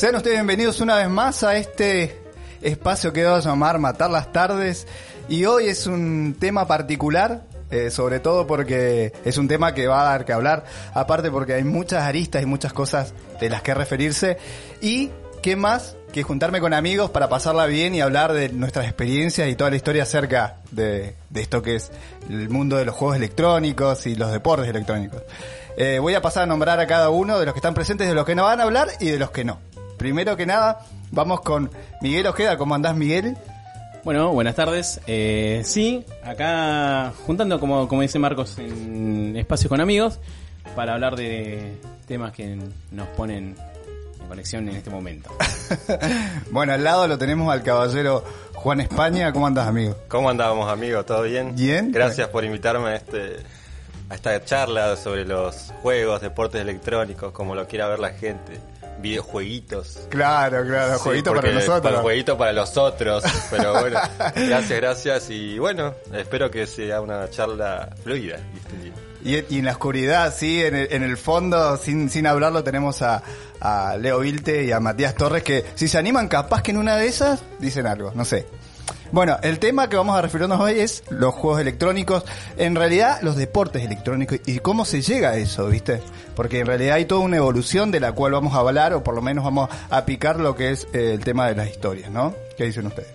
Sean ustedes bienvenidos una vez más a este espacio que va a llamar Matar las Tardes. Y hoy es un tema particular, eh, sobre todo porque es un tema que va a dar que hablar, aparte porque hay muchas aristas y muchas cosas de las que referirse. Y qué más que juntarme con amigos para pasarla bien y hablar de nuestras experiencias y toda la historia acerca de, esto que es el mundo de los juegos electrónicos y los deportes electrónicos. Eh, voy a pasar a nombrar a cada uno de los que están presentes, de los que no van a hablar y de los que no. Primero que nada, vamos con Miguel Ojeda. ¿Cómo andás, Miguel? Bueno, buenas tardes. Eh, sí, acá juntando, como, como dice Marcos, en espacios con amigos para hablar de temas que nos ponen en conexión en este momento. bueno, al lado lo tenemos al caballero Juan España. ¿Cómo andás, amigo? ¿Cómo andábamos, amigo? ¿Todo bien? Bien. Gracias por invitarme a, este, a esta charla sobre los juegos, deportes electrónicos, como lo quiera ver la gente. Videojueguitos. Claro, claro, Sí, jueguito para nosotros. Para jueguito para los otros. Pero bueno, gracias, gracias. Y bueno, espero que sea una charla fluida. Y, y en la oscuridad, sí, en el, en el fondo, sin, sin hablarlo, tenemos a, a Leo Vilte y a Matías Torres que si se animan, capaz que en una de esas dicen algo, no sé. Bueno, el tema que vamos a referirnos hoy es los juegos electrónicos, en realidad los deportes electrónicos y cómo se llega a eso, ¿viste? Porque en realidad hay toda una evolución de la cual vamos a hablar o por lo menos vamos a picar lo que es eh, el tema de las historias, ¿no? ¿Qué dicen ustedes?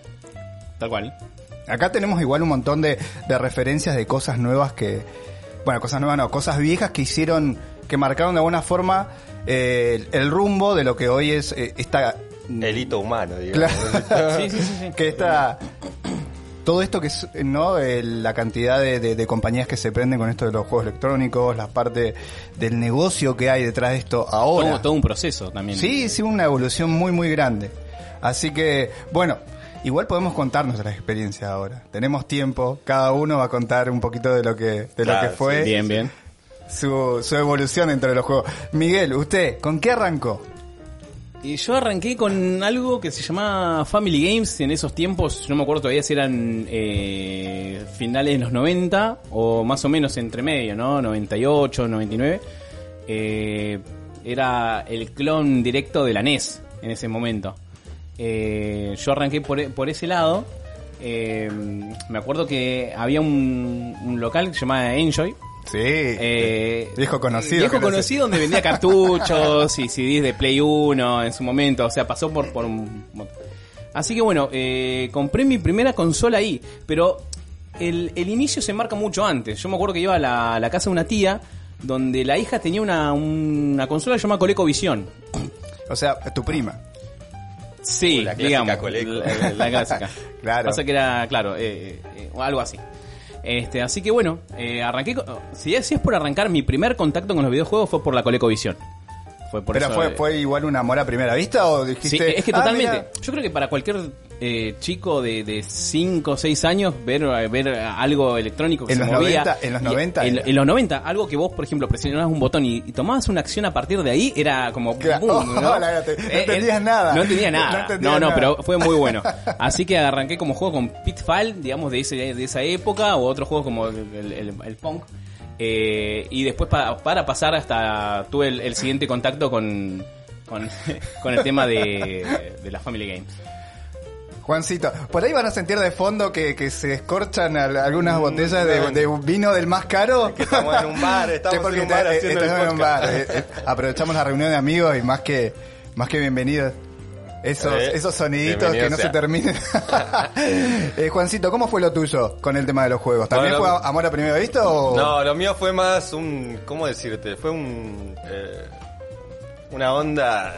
Tal cual. Acá tenemos igual un montón de, de referencias de cosas nuevas que, bueno, cosas nuevas no, cosas viejas que hicieron, que marcaron de alguna forma eh, el, el rumbo de lo que hoy es eh, esta... El hito humano, digamos. Claro. Sí, sí, sí, sí. que esta... Todo esto que es, ¿no? Eh, la cantidad de, de- de compañías que se prenden con esto de los juegos electrónicos, la parte del negocio que hay detrás de esto ahora. Todo, todo un proceso también. Sí, sí, una evolución muy, muy grande. Así que, bueno, igual podemos contar nuestras experiencias ahora. Tenemos tiempo, cada uno va a contar un poquito de lo que, de lo que fue Bien, bien. su, su evolución dentro de los juegos. Miguel, ¿usted con qué arrancó? Y yo arranqué con algo que se llamaba Family Games en esos tiempos, no me acuerdo todavía si eran eh, finales de los 90 o más o menos entre medio, ¿no? 98, 99. Eh, era el clon directo de la NES en ese momento. Eh, yo arranqué por, por ese lado. Eh, me acuerdo que había un, un local que se llamaba Enjoy, Sí, eh, viejo conocido. Viejo conocido donde vendía cartuchos y CDs de Play 1 en su momento. O sea, pasó por, por un... Así que bueno, eh, compré mi primera consola ahí. Pero el, el inicio se marca mucho antes. Yo me acuerdo que iba a la, a la casa de una tía donde la hija tenía una, una consola llamada ColecoVision. O sea, tu prima. Sí, La clásica digamos. Coleco. La, la clásica. Claro. Pasa que era, claro, eh, eh, algo así. Este, así que bueno, eh, arranqué. si, es, si es por arrancar, mi primer contacto con los videojuegos fue por la ColecoVision. Fue por ¿Pero eso, fue, eh, fue igual un amor a primera vista o dijiste... Sí, es que "Ah, totalmente. mira"? Yo creo que para cualquier eh, chico de 5 o 6 años, ver, ver algo electrónico que En se los movía. 90, en los y- 90 En, en los 90, algo que vos, por ejemplo, presionabas un botón y, y tomabas una acción a partir de ahí, era como. Claro. boom, ¿no? Oh, la- te- no Eh, entendías eh, nada. No entendía No nada. No, no, nada. pero fue muy bueno. Así que arranqué como juego con Pitfall, digamos, de, ese, de esa época, o otros juegos como el, el- el Punk. Eh, y después pa- para pasar hasta tuve el, el siguiente contacto con, con, con el tema de, de las Family Games. Juancito, por ahí van a sentir de fondo que, que se escorchan al- algunas botellas de, de vino del más caro. Que estamos en un bar, estamos Sí, porque en un bar está- haciendo estamos el en un bar. Eh, eh, aprovechamos la reunión de amigos y más que, más que bienvenidos. Esos, Eh, esos soniditos que no se terminen. eh, Juancito, ¿cómo fue lo tuyo con el tema de los juegos? ¿También fue amor a primera vista o...? No, lo mío fue más un. ¿Cómo decirte? Fue un. eh, una onda.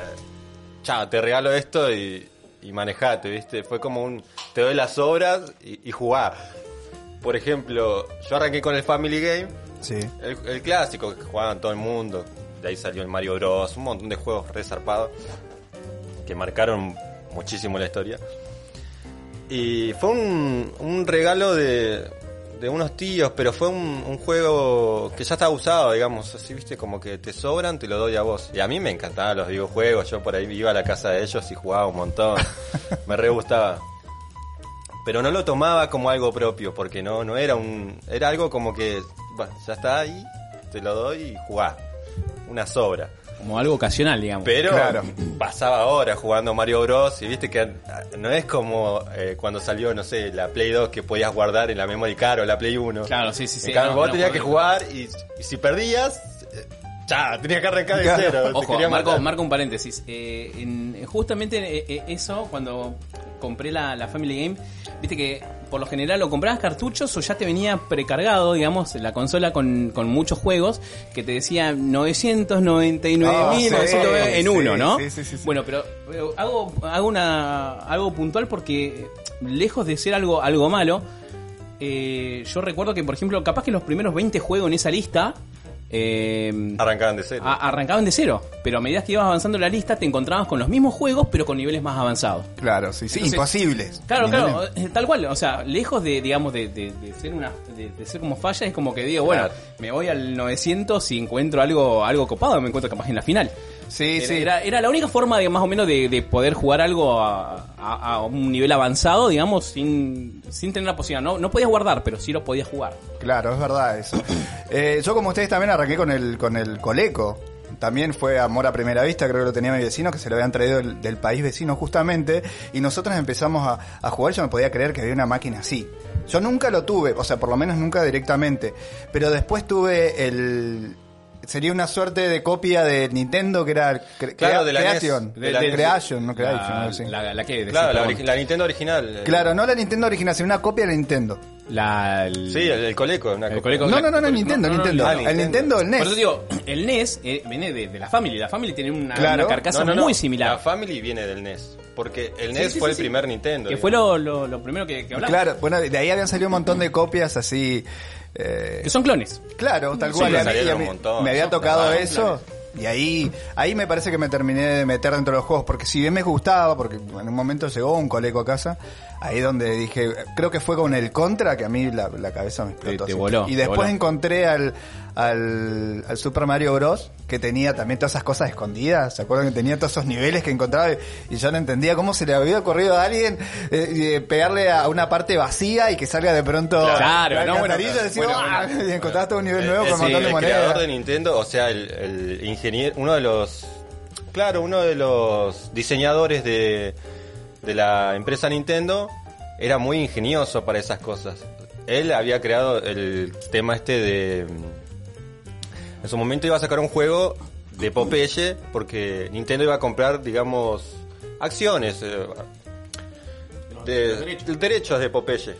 Chao, te regalo esto y, y manejate, ¿viste? Fue como un. Te doy las obras y, y jugá. Por ejemplo, yo arranqué con el Family Game, Sí. el, el clásico que jugaban todo el mundo. de ahí salió el Mario Bros, un montón de juegos resarpados que marcaron muchísimo la historia. Y fue un, un regalo de, de unos tíos, pero fue un, un juego que ya estaba usado, digamos, así, viste, como que te sobran, te lo doy a vos. Y a mí me encantaban los videojuegos, yo por ahí iba a la casa de ellos y jugaba un montón, me re gustaba. Pero no lo tomaba como algo propio, porque no, no era un, era algo como que, bueno, ya está ahí, te lo doy y jugá. Una sobra. Como algo ocasional, digamos. Pero Claro. pasaba horas jugando Mario Bros. Y viste que no es como eh, cuando salió, no sé, la Play 2 que podías guardar en la memory card o la Play 1. Claro, sí, sí, sí. No, vos no, tenías no, que jugar y, y si perdías, eh, ya, tenías que arrancar de cero. Ojo, marco, marco un paréntesis. Eh, en- justamente eso, cuando compré la, la Family Game, viste que por lo general o comprabas cartuchos o ya te venía precargado, digamos, la consola con, con muchos juegos que te decía 999 Ah, mil sí, en sí, uno, ¿no? sí, sí, sí, sí. Bueno, pero, pero hago, hago una, algo puntual porque lejos de ser algo, algo malo, eh, yo recuerdo que, por ejemplo, capaz que los primeros 20 juegos en esa lista eh, Arrancaban de cero. a- arrancaban de cero, pero a medida que ibas avanzando la lista te encontrabas con los mismos juegos, pero con niveles más avanzados. Claro, sí, sí, Entonces- imposibles. Claro, claro, eh, tal cual, o sea, lejos de, digamos, de, de- de ser una, de, de ser como falla, es como que digo, bueno, me voy al 900 y encuentro algo, algo copado, me encuentro capaz en la final. Sí, Era, sí. era, era la única forma de más o menos de, de poder jugar algo a, a- a un nivel avanzado, digamos, sin, sin tener la posibilidad. No, no podías guardar, pero sí lo podías jugar. Claro, es verdad eso. Eh, yo como ustedes también arranqué con el con el Coleco. También fue amor a primera vista, creo que lo tenía mi vecino, que se lo habían traído del, del país vecino justamente, y nosotros empezamos a, a jugar, yo no podía creer que había una máquina así. Yo nunca lo tuve, o sea, por lo menos nunca directamente, pero después tuve el... Sería una suerte de copia de Nintendo que era Cre- Claro, Crea- de la NES, Creation, de la NES. Creation, no Creation, la, la, la que Claro, la, Nintendo original. Claro, no la Nintendo original, sino una copia de la Nintendo. La, el- Sí, el, el Coleco. Una El. Coleco. No, no, no, no, Nintendo, no, no, Nintendo. no, El Nintendo. El NES. Por eso digo, el NES eh, viene de, de la Family. La Family tiene una, Claro. una carcasa No, no, no. muy similar. La Family viene del NES. Porque el Sí, NES sí, fue sí, el sí. primer Nintendo. Que digamos. fue lo, lo, lo primero que, que hablamos. Claro, bueno, de ahí habían salido un montón de copias así. Eh, Que son clones. claro, tal cual. y a mí- salieron y a mí un montón. me había tocado eso. Y ahí, ahí me parece que me terminé de meter dentro de los juegos, porque si bien me gustaba, porque en un momento llegó un coleco a casa, ahí donde dije, creo que fue con el contra que a mí la, la cabeza me explotó. te voló, y después voló. encontré al, al, al Super Mario Bros. que tenía también todas esas cosas escondidas, ¿se acuerdan que tenía todos esos niveles que encontraba? Y, y yo no entendía cómo se le había ocurrido a alguien eh, eh, pegarle a una parte vacía y que salga de pronto Claro, la no, bueno, y decir, bueno, "Ah", bueno. y encontrabas todo un nivel El- nuevo el- con un sí, montón de el monedas. creador de Nintendo, o sea, el, el ingeniero, uno de los, claro, uno de los diseñadores de, de la empresa Nintendo era muy ingenioso para esas cosas. Él había creado el tema este de, mm, en su momento iba a sacar un juego de Popeye porque Nintendo iba a comprar, digamos, acciones, eh, de, derechos. derechos de Popeye.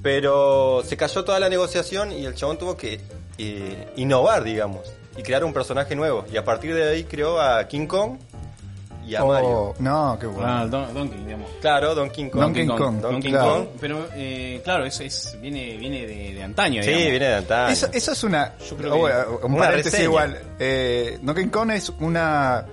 Pero se cayó toda la negociación y el chabón tuvo que eh, innovar, digamos, y crear un personaje nuevo. Y a partir de ahí creó a King Kong y a Mario. Oh, no, qué bueno. Ah, Don- Donkey, digamos. Claro, Donkey Kong. Donkey Kong, Donkey claro. Kong. Pero, eh, claro, eso es, viene, viene de, de antaño, Sí, digamos. viene de antaño. Eso, eso es una. Yo creo oh, que- un una paréntesis reseña. igual. Eh, Donkey Kong es una.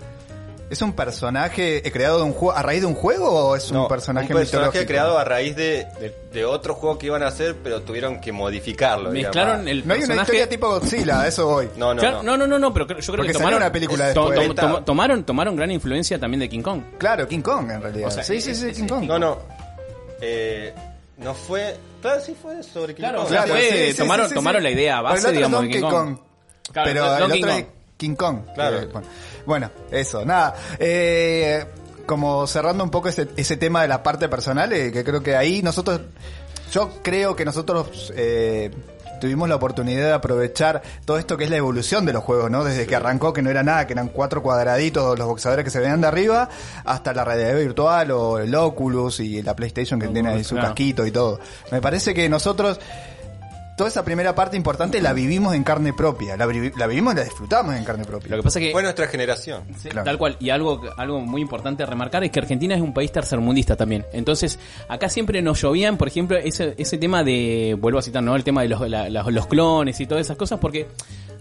¿Es un personaje creado de un juego, a raíz de un juego o es un No, personaje, un personaje mitológico? creado a raíz de, de, de otro juego que iban a hacer, pero tuvieron que modificarlo. Mezclaron digamos. el No hay una personaje... historia tipo Godzilla, a eso voy. No, no, Claro, no. no, no, no, no, pero yo creo Porque que tomaron una película to- después. to- to- tomaron, tomaron gran influencia también de King Kong. Claro, King Kong en realidad. O sea, sí, sí, es- sí, King Kong. No, no. Eh, no fue. Claro, sí fue sobre King Claro, Kong. sea, Claro, fue- sí, tomaron- sí, sí, tomaron sí. la idea Pero base, digamos, de King Kong. Kong. Claro, pero el otro King Kong. Claro. Eh, bueno, bueno, eso, nada. Eh, como cerrando un poco ese, ese tema de la parte personal, eh, que creo que ahí nosotros, yo creo que nosotros eh, tuvimos la oportunidad de aprovechar todo esto que es la evolución de los juegos, ¿no? Desde que arrancó, que no era nada, que eran cuatro cuadraditos los boxeadores que se veían de arriba, hasta la realidad virtual o el Oculus y la PlayStation que tiene ahí su claro. casquito y todo. Me parece que nosotros toda esa primera parte importante la vivimos en carne propia. La, vi- la vivimos y la disfrutamos en carne propia. Lo que pasa que Fue nuestra generación. Sí, Claro. Tal cual. Y algo, algo muy importante a remarcar es que Argentina es un país tercermundista también. Entonces, acá siempre nos llovían, por ejemplo, ese, ese tema de, vuelvo a citar, ¿no? El tema de los, la- los clones y todas esas cosas, porque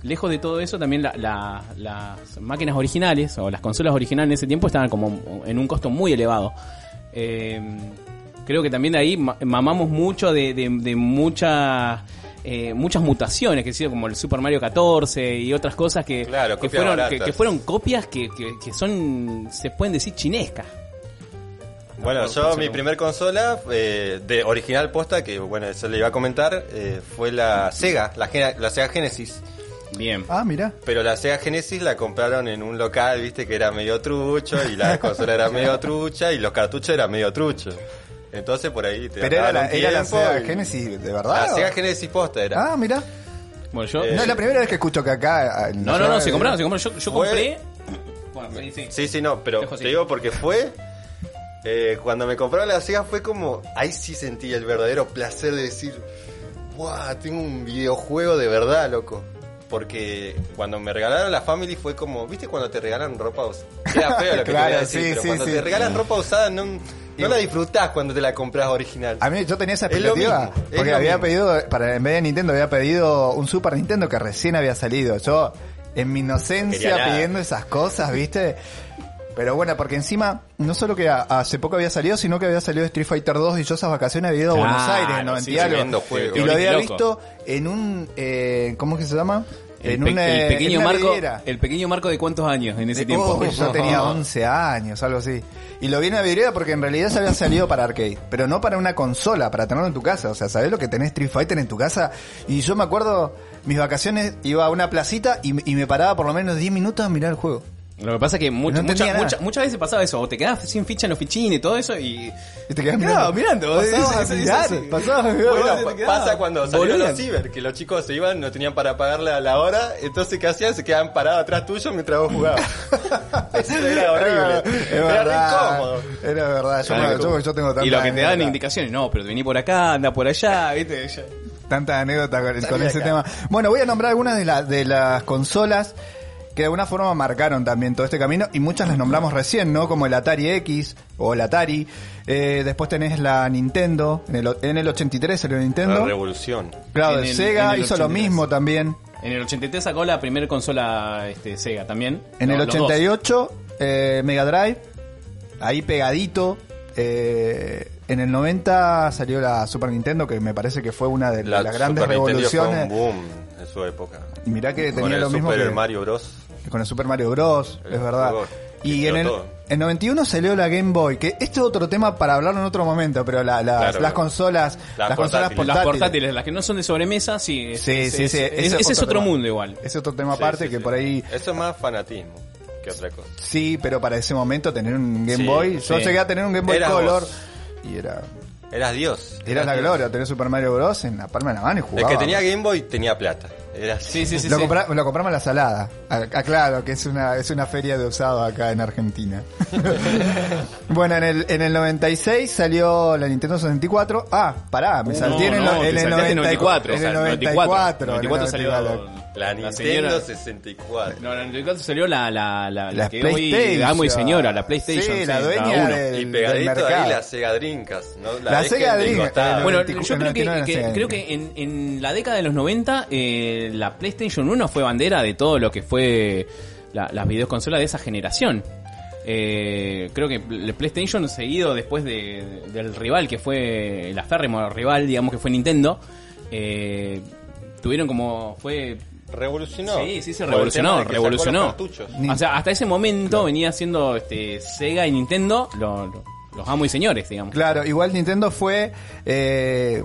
lejos de todo eso, también la- la- las máquinas originales o las consolas originales en ese tiempo estaban como en un costo muy elevado. Eh, creo que también de ahí ma- mamamos mucho de, de, de muchas eh, muchas mutaciones que han sido como el Super Mario 14 y otras cosas que, Claro, que fueron que, fueron copias que, que, que son se pueden decir chinescas Bueno, yo mi primer consola eh, de original posta, que bueno, eso le iba a comentar, eh, fue la Sega, la, la Sega Genesis. bien Ah, mira. Pero la Sega Genesis la compraron en un local, viste, que era medio trucho, y la consola era medio trucha, y los cartuchos eran medio truchos. Entonces por ahí te Pero era la, era la Sega y- Genesis, ¿de verdad? La Sega Genesis posta era. Ah, mira. bueno yo Eh, No es la primera vez que escucho que acá... en no no no Nacional- se compraron se compraron yo, yo Fue- compré bueno sí, sí. Sí, sí, no, pero Dejo te digo porque fue. eh, cuando me compraron la Sega fue como. Ahí sí sentí el verdadero placer de decir. ¡Wow! Tengo un videojuego de verdad, loco. Porque cuando me regalaron la Family fue como. ¿Viste cuando te regalan ropa usada? Era feo lo que Claro, te voy a decir, sí, pero sí, cuando sí. te regalan ropa usada no, no la disfrutás cuando te la compras original. A mí yo tenía esa expectativa mismo, porque había mismo. pedido para en vez de Nintendo había pedido un Super Nintendo que recién había salido. Yo en mi inocencia pidiendo esas cosas, ¿viste? Pero bueno, porque encima no solo que hace poco había salido, sino que había salido Street Fighter 2 y yo esas vacaciones había ido a Buenos Aires, en 90 sí, y algo. juego. Y lo había visto en un eh, ¿cómo es que se llama? El, en pe- un, el eh, pequeño en una marco vidriera. el pequeño marco de cuántos años en ese De- tiempo Uy, yo tenía 11 años, algo así. Y lo vi en la vidriera porque en realidad se había salido para arcade, pero no para una consola, para tenerlo en tu casa. O sea, ¿sabés lo que tenés Street Fighter en tu casa? Y yo me acuerdo, mis vacaciones, iba a una placita y, y me paraba por lo menos 10 minutos a mirar el juego. Lo que pasa es que mucho- No mucha- muchas veces pasaba eso, o te quedabas sin ficha en los fichines y todo eso y... Y te quedás Quedaba mirando. mirando, Pasabas a mirar, pasabas a mirar. Bueno, pasa cuando salieron boludo. los ciber, que los chicos se iban, no tenían para pagarle a la hora, entonces ¿qué hacían? Se quedaban parados atrás tuyo mientras vos jugabas. Eso era horrible. Es era verdad. incómodo. Era verdad. Yo, Claro, me- yo- yo tengo tantas y lo que te dan indicaciones, no, pero vení por acá, anda por allá, ¿viste? Ya- tantas anécdotas con, con ese tema. Bueno, voy a nombrar algunas de, la- de las consolas que de alguna forma marcaron también todo este camino y muchas las nombramos recién, ¿no? Como el Atari X o el Atari. Eh, después tenés la Nintendo, en el, en el 83 salió La Nintendo. revolución. Claro, el- Sega hizo lo 83. mismo también. En el 83 sacó la primera consola este, Sega también. En No, el los dos. 88, eh, Mega Drive, ahí pegadito. Eh, en el 90 salió la Super Nintendo, que me parece que fue una de La las grandes Super Nintendo fue revoluciones. un boom en su época. Y mirá que Con tenía el lo mismo Super que Mario Bros. Con el Super Mario Bros, El es verdad. Y en el, en 91 salió la Game Boy, que este es otro tema para hablarlo en otro momento, pero la- las- Claro. las consolas, las, Las consolas portátiles. Las portátiles, las que no son de sobremesa, sí. es- Sí, es- sí, es- sí, es- ese Ese es otro tema. mundo igual. Es otro tema Sí, aparte sí, que sí. por ahí Eso es más fanatismo que otra cosa. sí, pero para ese momento tener un Game Sí, Boy, yo llegué a tener un Game Boy Color vos. y era Eras Dios. era Eras la Dios. gloria tener Super Mario Bros en la palma de la mano y El jugaba. que tenía Game Boy tenía plata. Era así. Sí, sí, sí. lo, sí. compra- lo compramos en la salada. Ah, ah, claro, que es una, es una feria de usado acá en Argentina. bueno, en el, en el 96 salió la Nintendo 64. Ah, pará, me No, salté en el, no, en te el en 94. En el 94. 94 en el salió 94. La Nintendo señora- 64. No, la 94 salió la, la, la, la que hoy PlayStation. amo y señora, la PlayStation. Sí, la dueña y del pegadito ahí mercado. la Sega Dreamcast, ¿no? La Sega Dreamcast, eh, Bueno, 94, yo creo que, 99 que- Sega. creo que en, en la década de los 90 eh, la PlayStation 1 fue bandera de todo lo que fue la- las videoconsolas de esa generación. Eh, creo que el PlayStation seguido después de- del rival que fue el aférrimo rival, digamos que fue Nintendo, eh, tuvieron como fue revolucionó. Sí, sí, se revolucionó, revolucionó. O sea, hasta ese momento venía siendo este, Sega y Nintendo lo- lo- los amos y señores, digamos. Claro, igual Nintendo fue eh,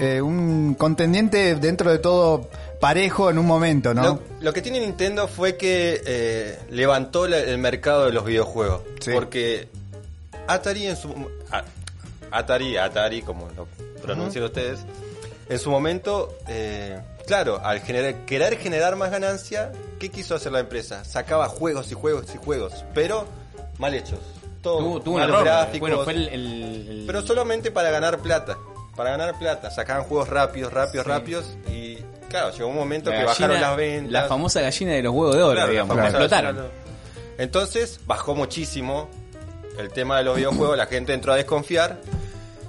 eh, un contendiente dentro de todo parejo en un momento, ¿no? Lo, lo que tiene Nintendo fue que eh, levantó la- el mercado de los videojuegos. Sí. Porque Atari en su... a- Atari, Atari, como lo pronuncian ustedes, en su momento, eh, claro, al generar, querer generar más ganancia, ¿qué quiso hacer la empresa? Sacaba juegos y juegos y juegos, pero mal hechos. Todo Tuvo, malos error. gráficos, Bueno, fue el, el- el- pero solamente para ganar plata. para ganar plata. Sacaban juegos rápidos, rápidos, rápidos y claro, llegó un momento La que gallina- bajaron las ventas. La famosa gallina de los huevos de oro, Claro, digamos. Explotaron. Entonces bajó muchísimo el tema de los videojuegos, la gente entró a desconfiar.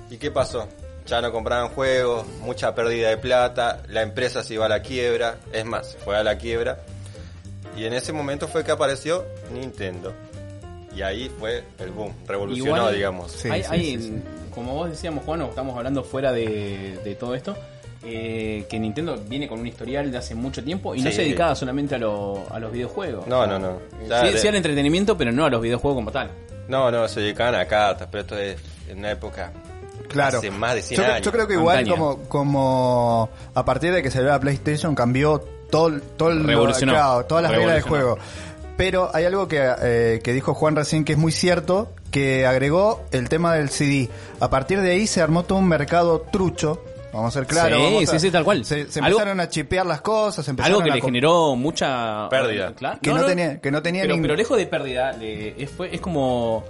¿Y qué pasó? Ya no compraban juegos, mucha pérdida de plata, la empresa se iba a la quiebra, es más, fue a la quiebra. Y en ese momento fue que apareció Nintendo. Y ahí fue el boom, revolucionó, Igual- digamos. Sí, hay, sí, hay- sí, sí. Como vos decíamos, Juan, o estamos hablando fuera de, de todo esto, eh, que Nintendo viene con un historial de hace mucho tiempo y no se dedicaba solamente a, lo- a los videojuegos. No, no, no. Eh, Ya Sí, de- sí al entretenimiento, pero no a los videojuegos como tal. No, no, se dedicaban a cartas, pero esto es en una época Claro. hace más de 100 yo, años. yo creo que igual Antaña. como, como a partir de que salió la PlayStation cambió todo, todo el- claro, todas las reglas del juego. Pero hay algo que, eh, que dijo Juan recién que es muy cierto, que agregó el tema del CD. A partir de ahí se armó todo un mercado trucho, vamos a ser claros. Sí, vamos a- sí, sí, tal cual. Se, se Algo- empezaron a chipear las cosas, empezaron Algo que a le generó mucha Pérdida. Claro. Que no tenía- que no tenía pero, ning- pero lejos de pérdida, le- es, fue- es como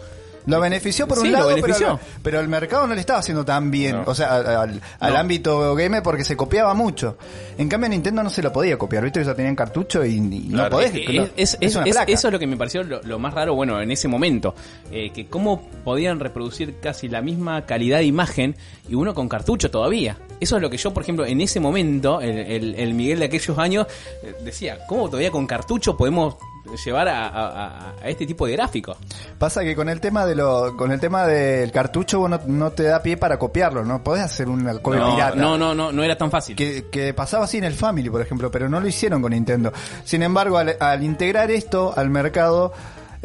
Lo benefició por Sí, un lo lado, pero, pero el mercado no le estaba haciendo tan bien, No. o sea, al, No. ámbito gamer porque se copiaba mucho. En cambio Nintendo no se lo podía copiar, viste ya tenían cartucho y, y no podés. No, es, es- es una es- placa. eso es lo que me pareció lo, lo más raro, bueno, en ese momento. Eh, que cómo podían reproducir casi la misma calidad de imagen y uno con cartucho todavía. Eso es lo que yo, por ejemplo, en ese momento, el, el- el Miguel de aquellos años, eh, decía, ¿cómo todavía con cartucho podemos llevar a, a- a- este tipo de gráficos? Pasa que con el tema de lo, con el tema del cartucho vos no, no te da pie para copiarlo, no podés hacer una copia No, pirata. no, no, no, no era tan fácil. Que, que pasaba así en el Family, por ejemplo, pero no lo hicieron con Nintendo. Sin embargo, al, al integrar esto al mercado,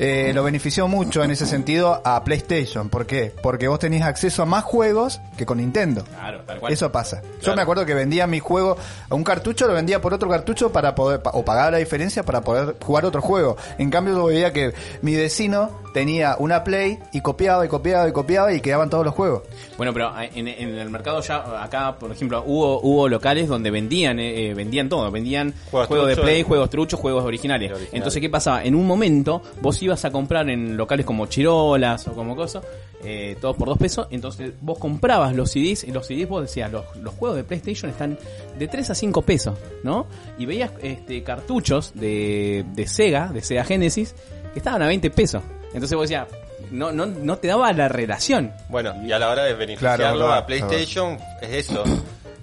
eh, lo benefició mucho en ese sentido a PlayStation. ¿Por qué? Porque vos tenías acceso a más juegos que con Nintendo. Claro, tal cual. Eso pasa. Yo me acuerdo que vendía mi juego a un cartucho, lo vendía por otro cartucho para poder, o pagaba la diferencia para poder jugar otro juego. En cambio, yo veía que mi vecino tenía una Play y copiaba y copiaba y copiaba y quedaban todos los juegos. Bueno, pero en, en el mercado ya acá, por ejemplo, hubo hubo locales donde vendían eh, eh, vendían todo, vendían Juegos juegos de play, juegos truchos, juegos originales. Entonces, ¿qué pasaba? En un momento vos ibas a comprar en locales como Chirolas o como cosa, eh, todos por dos pesos, entonces vos comprabas los CDs y los CDs vos decías, los, los juegos de PlayStation están de 3 a 5 pesos, ¿no? Y veías este cartuchos de, de Sega, de Sega Genesis, que estaban a 20 pesos. Entonces vos decías, no, no, no te daba la relación. Bueno, y a la hora de beneficiarlo Claro, claro, a PlayStation, es eso.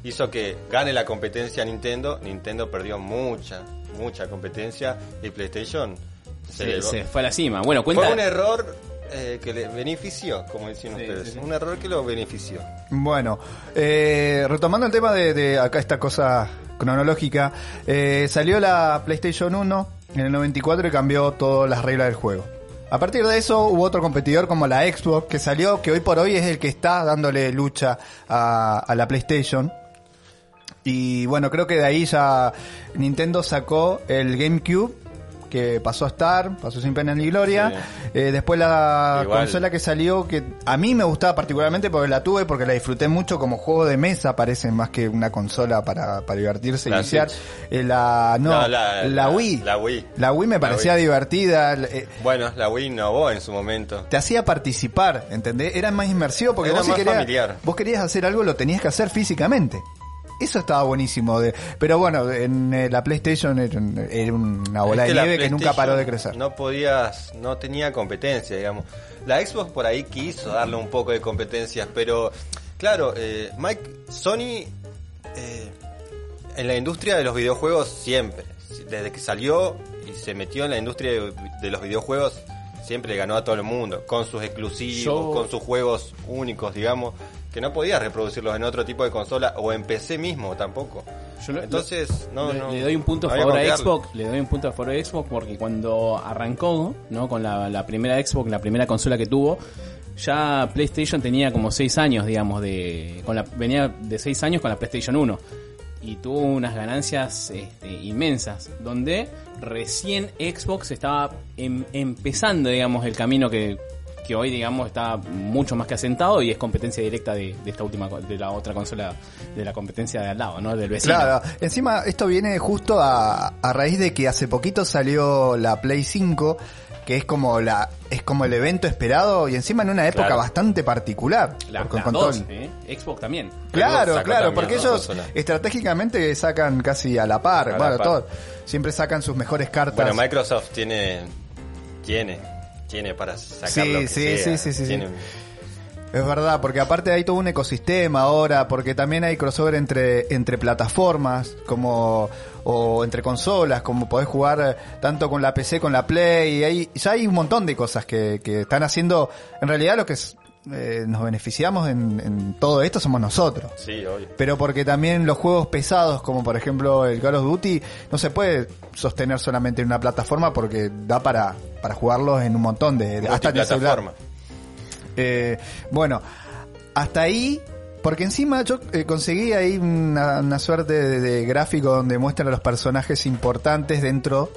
Hizo que gane la competencia Nintendo. Nintendo perdió mucha, mucha competencia. Y PlayStation se, Se, elevó. se fue a la cima. Bueno, cuenta. Fue un error eh, que le benefició, como dicen Sí, ustedes. sí, sí. Un error que lo benefició. Bueno, eh, retomando el tema de, de acá esta cosa cronológica, eh, salió la PlayStation 1 en el 94 y cambió todas las reglas del juego. A partir de eso hubo otro competidor como la Xbox que salió, que hoy por hoy es el que está dándole lucha a, a la PlayStation. Y bueno, creo que de ahí ya Nintendo sacó el GameCube, que pasó a estar, pasó sin pena ni gloria. Eh, después la Igual. consola que salió, que a mí me gustaba particularmente porque la tuve, porque la disfruté mucho como juego de mesa, parece más que una consola para, para divertirse y iniciar. Eh, la, no, No, la, la- la- Wii. la Wii. La Wii me parecía Wii. divertida. eh, Bueno, la Wii innovó en su momento. te hacía participar, ¿entendés? Era más inmersivo porque Era vos, si más querías, familiar. vos querías hacer algo, lo tenías que hacer físicamente. Eso estaba buenísimo. De, pero bueno, en eh, la PlayStation era, un- era una bola Es de nieve que nunca paró de crecer. No podías, no tenía competencia, digamos. La Xbox por ahí quiso darle un poco de competencias, pero claro, eh, Mike, Sony eh, en la industria de los videojuegos siempre, desde que salió y se metió en la industria de, de los videojuegos, siempre le ganó a todo el mundo, con sus exclusivos, Yo- con sus juegos únicos, digamos, que no podías reproducirlos en otro tipo de consola o en PC mismo tampoco. Yo lo- Entonces, no, le, no, le doy un punto a no favor a. Xbox, le doy un punto a favor a Xbox porque cuando arrancó, ¿no? Con la, la primera Xbox, la primera consola que tuvo, ya PlayStation tenía como 6 años, digamos, de con la venía de 6 años con la PlayStation 1 y tuvo unas ganancias este, inmensas, donde recién Xbox estaba em- empezando, digamos, el camino que que hoy, digamos, está mucho más que asentado y es competencia directa de, de esta última, co- de la otra consola, de la competencia de al lado, ¿no? Del vecino. Claro, encima esto viene justo a, a raíz de que hace poquito salió la Play 5, que es como la es como el evento esperado y encima en una época Claro. bastante particular. La, con dos, el- ¿eh? Xbox también. Claro, claro, también porque ellos estratégicamente sacan casi a la par, A la par. todo, siempre sacan sus mejores cartas. Bueno, Microsoft tiene, tiene, tiene para sacar Sí, sí, sí, sí, sí, Es verdad, porque aparte hay todo un ecosistema ahora, porque también hay crossover entre, entre plataformas, como, o entre consolas, como podés jugar tanto con la PC, con la Play, y hay, ya hay un montón de cosas que, que están haciendo, en realidad lo que es, eh, nos beneficiamos en, en todo esto somos nosotros. Sí, obvio. Pero porque también los juegos pesados, como por ejemplo el Call of Duty, no se puede sostener solamente en una plataforma porque da para, para jugarlos en un montón de, hasta. Multiplataforma. Eh, bueno, hasta ahí, porque encima yo eh, conseguí ahí una, una suerte de, de gráfico donde muestran a los personajes importantes dentro,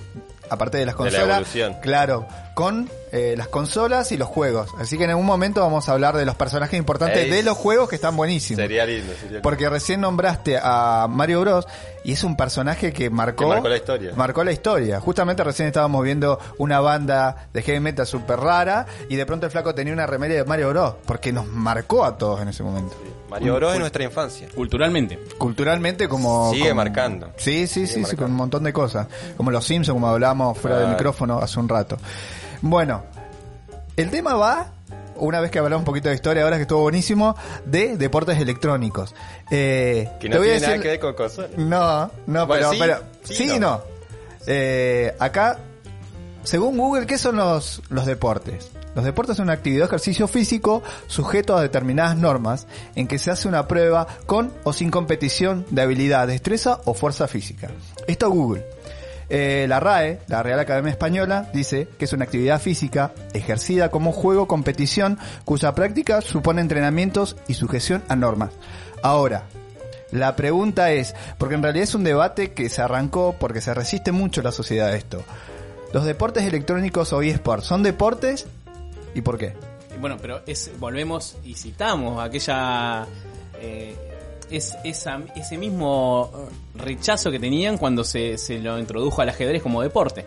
aparte de las De la consolas. evolución. Claro, con eh, las consolas y los juegos. Así que en algún momento vamos a hablar de los personajes importantes Ey, de los juegos que están buenísimos. Sería lindo. Sería lindo. Porque recién nombraste a Mario Bros. y es un personaje que marcó, Que marcó la historia. Marcó la historia. Justamente recién estábamos viendo una banda de heavy metal súper rara y de pronto el flaco tenía una remera de Mario Bros. Porque nos marcó a todos en ese momento. Mario Bros es nuestra infancia. Culturalmente. Culturalmente como... Sigue como- marcando. Sí, sí, sí, sí, marcando. con un montón de cosas. Como los Simpsons, como hablábamos fuera del micrófono hace un rato. Bueno, el tema va, una vez que hablamos un poquito de historia, ahora que estuvo buenísimo, de deportes electrónicos. Eh, Que te no voy a tiene nada decir- que ver con consolas. No, no, Bueno, pero, sí, pero sí, no. no. Eh, acá, según Google, ¿qué son los, los deportes? Los deportes son una actividad o ejercicio físico sujeto a determinadas normas en que se hace una prueba con o sin competición de habilidad, destreza o fuerza física. Esto Google. Eh, la RAE, la Real Academia Española, dice que es una actividad física ejercida como juego competición cuya práctica supone entrenamientos y sujeción a normas. Ahora, la pregunta es, porque en realidad es un debate que se arrancó porque se resiste mucho la sociedad a esto. ¿Los deportes electrónicos o eSports son deportes? ¿Y por qué? Bueno, pero volvemos y citamos aquella. eh, es, esa- ese mismo rechazo que tenían cuando se, se lo introdujo al ajedrez como deporte.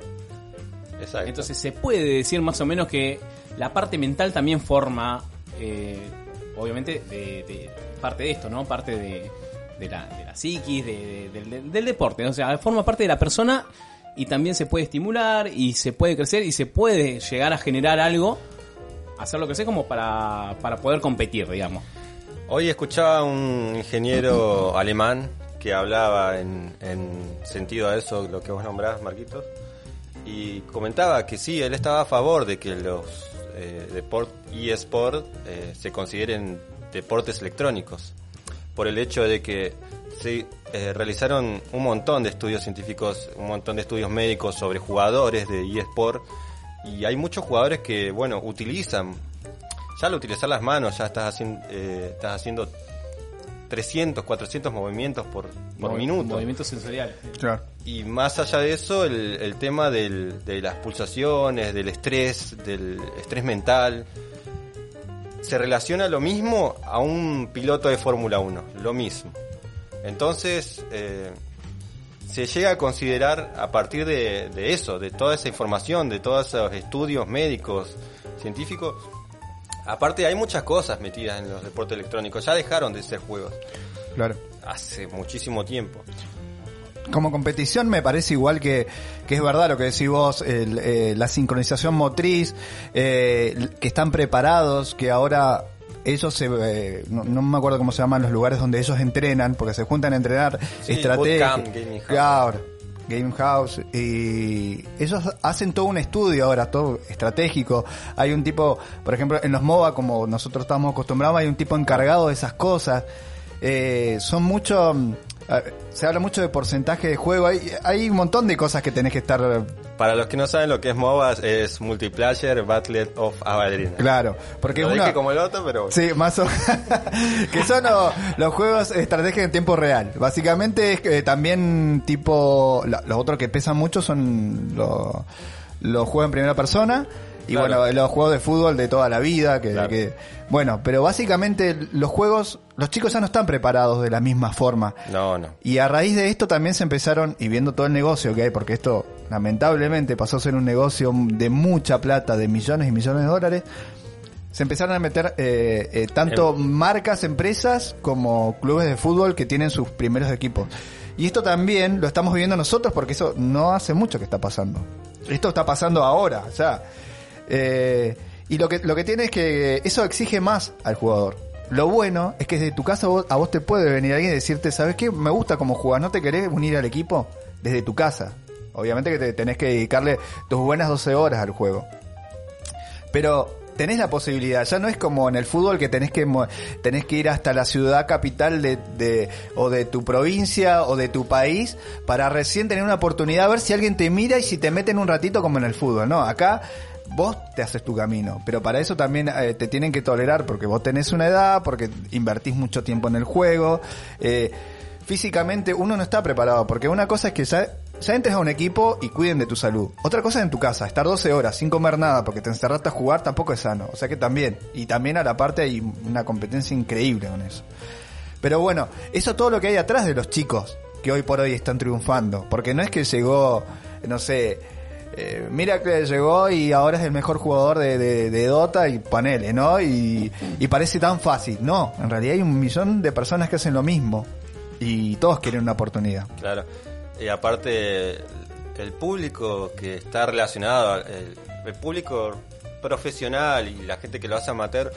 Exacto. Entonces se puede decir más o menos que la parte mental también forma, eh, obviamente, de, de- parte de esto, ¿no? Parte de, de la, de la psiquis, de- de- del- del deporte. O sea, forma parte de la persona y también se puede estimular y se puede crecer y se puede llegar a generar algo, hacerlo crecer como para, para poder competir, digamos. Hoy escuchaba a un ingeniero alemán que hablaba en, en sentido a eso, lo que vos nombrás, Marquitos, y comentaba que sí, él estaba a favor de que los eh, deport, eSport eh, se consideren deportes electrónicos, por el hecho de que se eh, realizaron un montón de estudios científicos, un montón de estudios médicos sobre jugadores de eSport, y hay muchos jugadores que, bueno, utilizan ya al utilizar las manos ya estás haciendo, eh, estás haciendo 300, 400 movimientos por, por Movi- minuto. Movimientos sensoriales. Claro. Y más allá de eso, el, el tema del- de las pulsaciones, del estrés, del estrés mental, se relaciona lo mismo a un piloto de Fórmula 1, lo mismo. Entonces, eh, se llega a considerar a partir de, de eso, de toda esa información, de todos esos estudios médicos, científicos, aparte hay muchas cosas metidas en los deportes electrónicos, ya dejaron de ser juegos Claro. hace muchísimo tiempo. Como competición me parece igual que, que es verdad lo que decís vos, el, eh, la sincronización motriz, eh, que están preparados, que ahora ellos se, eh, no, no me acuerdo cómo se llaman los lugares donde ellos entrenan, porque se juntan a entrenar Sí, estrategia. bootcamp, gaming house. Claro, Game House y ellos hacen todo un estudio ahora, todo estratégico. Hay un tipo, por ejemplo, en los MOBA, como nosotros estamos acostumbrados, hay un tipo encargado de esas cosas. Eh, son mucho, mm, se habla mucho de porcentaje de juego, hay, hay un montón de cosas que tenés que estar Para los que no saben lo que es MOBA, es Multiplayer Battle of Arena. claro, porque Lo es dije como el otro, pero... Sí, más o que son los, los juegos estrategia en tiempo real. Básicamente es que también tipo los otros que pesan mucho son los los juegos en primera persona Y Claro. bueno, los juegos de fútbol de toda la vida, que, Claro. que- bueno, pero básicamente los juegos, los chicos ya no están preparados de la misma forma. No, no. Y a raíz de esto también se empezaron, y viendo todo el negocio que hay, porque esto lamentablemente pasó a ser un negocio de mucha plata, de millones y millones de dólares, se empezaron a meter eh, eh, tanto marcas, empresas, como clubes de fútbol que tienen sus primeros equipos. Y esto también lo estamos viviendo nosotros porque eso no hace mucho que está pasando. Esto está pasando ahora, ya. Eh, y lo que, lo que tiene es que eso exige más al jugador. Lo bueno es que desde tu casa a vos te puede venir alguien y decirte, ¿sabes qué? Me gusta cómo jugás, ¿no te querés unir al equipo? Desde tu casa. Obviamente que te tenés que dedicarle tus buenas 12 horas al juego. Pero tenés la posibilidad, ya no es como en el fútbol que tenés que tenés que ir hasta la ciudad capital de, de- o de tu provincia o de tu país para recién tener una oportunidad a ver si alguien te mira y si te meten un ratito como en el fútbol, no, acá vos te haces tu camino, pero para eso también eh, te tienen que tolerar porque vos tenés una edad, porque invertís mucho tiempo en el juego, eh, físicamente uno no está preparado, porque una cosa es que ya, entres a un equipo y cuiden de tu salud. Otra cosa es en tu casa, estar 12 horas sin comer nada porque te encerraste a jugar tampoco es sano. O sea que también, y también a la parte hay una competencia increíble con eso. Pero bueno, eso todo lo que hay atrás de los chicos que hoy por hoy están triunfando. Porque no es que llegó, no sé, eh, mira que llegó y ahora es el mejor jugador de, Dota y paneles, ¿no? Y, parece tan fácil. No, en realidad hay un millón de personas que hacen lo mismo. Y todos quieren una oportunidad. Claro. Y aparte, el público que está relacionado, el, el público profesional y la gente que lo hace amateur,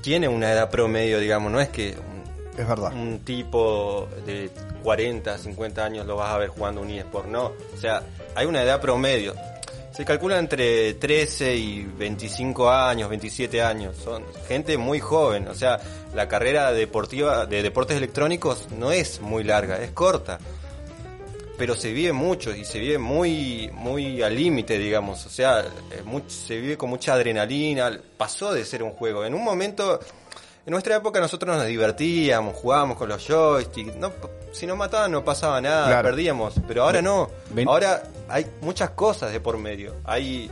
tiene una edad promedio, digamos, no es que Es verdad. un tipo de 40, 50 años lo vas a ver jugando un eSport, no. O sea, hay una edad promedio. Se calcula entre 13 y 25 años, 27 años. Son gente muy joven. O sea, la carrera deportiva de deportes electrónicos no es muy larga, es corta. Pero se vive mucho y se vive muy, muy al límite, digamos. O sea, se vive con mucha adrenalina. Pasó de ser un juego. En un momento, en nuestra época nosotros nos divertíamos, jugábamos con los joysticks. No, si nos mataban no pasaba nada, Claro. perdíamos. Pero ahora no. Ven- Ahora hay muchas cosas de por medio. Hay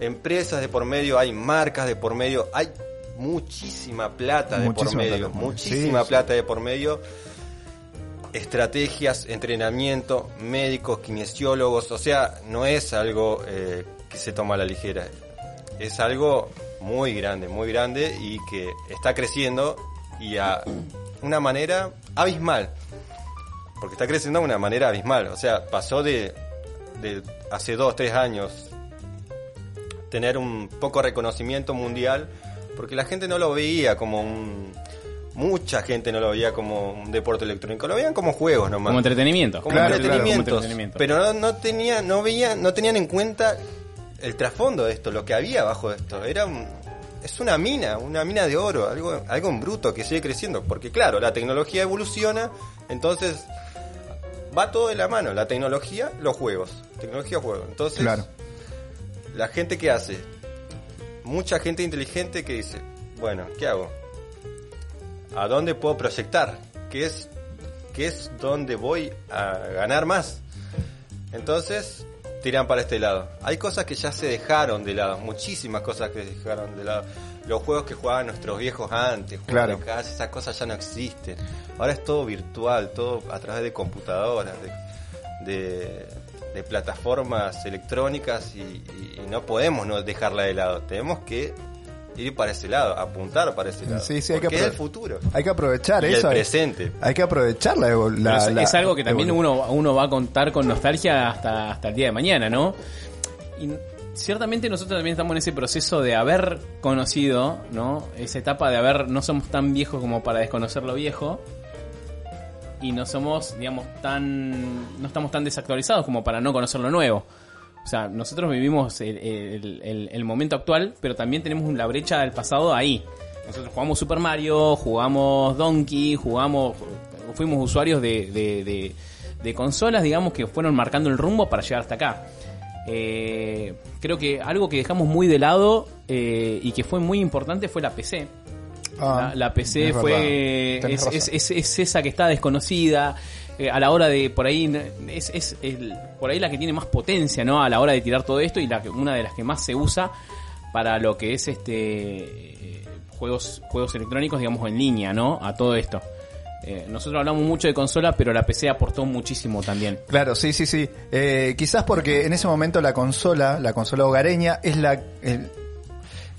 empresas de por medio, hay marcas de por medio, hay muchísima plata de por medio, plata muchísima Sí, sí. plata de por medio. Estrategias, entrenamiento, médicos, kinesiólogos, o sea, no es algo eh, que se toma a la ligera. Es algo muy grande, muy grande y que está creciendo y a una manera abismal. Porque está creciendo de una manera abismal. O sea, pasó de, de hace dos, tres años tener un poco reconocimiento mundial porque la gente no lo veía como un... Mucha gente no lo veía como un deporte electrónico, lo veían como juegos nomás. Como entretenimiento. Como Claro, entretenimientos. Como entretenimiento. Pero no, no, tenía, no, veían, no tenían en cuenta el trasfondo de esto, lo que había abajo de esto. Era un- es una mina, una mina de oro, algo, algo en bruto que sigue creciendo. Porque claro, la tecnología evoluciona, entonces va todo de la mano. La tecnología, los juegos. Tecnología, juegos. Entonces, Claro. la gente que hace, mucha gente inteligente que dice, bueno, ¿qué hago? ¿A dónde puedo proyectar? ¿Qué es, qué es donde voy a ganar más? Entonces, tiran para este lado. Hay cosas que ya se dejaron de lado, muchísimas cosas que se dejaron de lado. Los juegos que jugaban nuestros viejos antes, Claro. de casa, esas cosas ya no existen. Ahora es todo virtual, todo a través de computadoras, de, de, de plataformas electrónicas y, y- y no podemos no dejarla de lado. Tenemos que ir para ese lado, apuntar para ese lado. Sí, sí, hay que es el futuro. Hay que aprovechar Y el eso. hay- presente. Hay que aprovechar la, la- Pero es, la- es algo que también uno, uno va a contar con nostalgia hasta, hasta el día de mañana, ¿no? Y ciertamente nosotros también estamos en ese proceso de haber conocido, ¿no? Esa etapa de haber, no somos tan viejos como para desconocer lo viejo. Y no somos, digamos, tan. No estamos tan desactualizados como para no conocer lo nuevo. O sea, nosotros vivimos el, el- el- el momento actual, pero también tenemos la brecha del pasado ahí. Nosotros jugamos Super Mario, jugamos Donkey, jugamos. Fuimos usuarios de, de- de- de consolas, digamos, que fueron marcando el rumbo para llegar hasta acá. Eh, creo que algo que dejamos muy de lado eh, y que fue muy importante fue la PC. Ah, la, la PC fue es esa que está desconocida, eh, a la hora de, por ahí, es, es el- por ahí la que tiene más potencia, ¿no? A la hora de tirar todo esto y la una de las que más se usa para lo que es este juegos juegos electrónicos, digamos, en línea, ¿no? A todo esto. Eh, nosotros hablamos mucho de consola, pero la PC aportó muchísimo también. Claro, sí, sí, sí. Eh, quizás porque en ese momento la consola, la consola hogareña, es la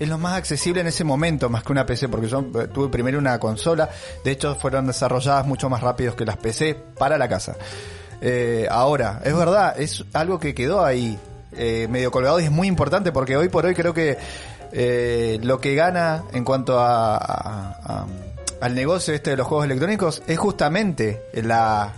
es lo más accesible en ese momento, más que una PC, porque yo eh, tuve primero una consola, de hecho fueron desarrolladas mucho más rápidos que las PC para la casa. Eh, ahora, es verdad, es algo que quedó ahí eh, medio colgado y es muy importante porque hoy por hoy creo que lo que gana en cuanto a- a- al negocio este de los juegos electrónicos es justamente la,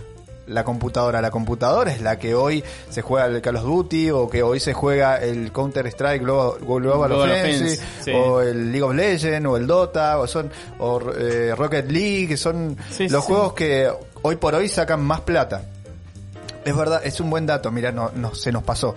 la computadora. La computadora es la que hoy se juega el Call of Duty o que hoy se juega el Counter Strike Global, Global Global Offensive Offense, sí. o el League of Legends o el Dota o son o eh, Rocket League, que son Sí, los sí. juegos que hoy por hoy sacan más plata. Es verdad, es un buen dato, mira, no, no se nos pasó.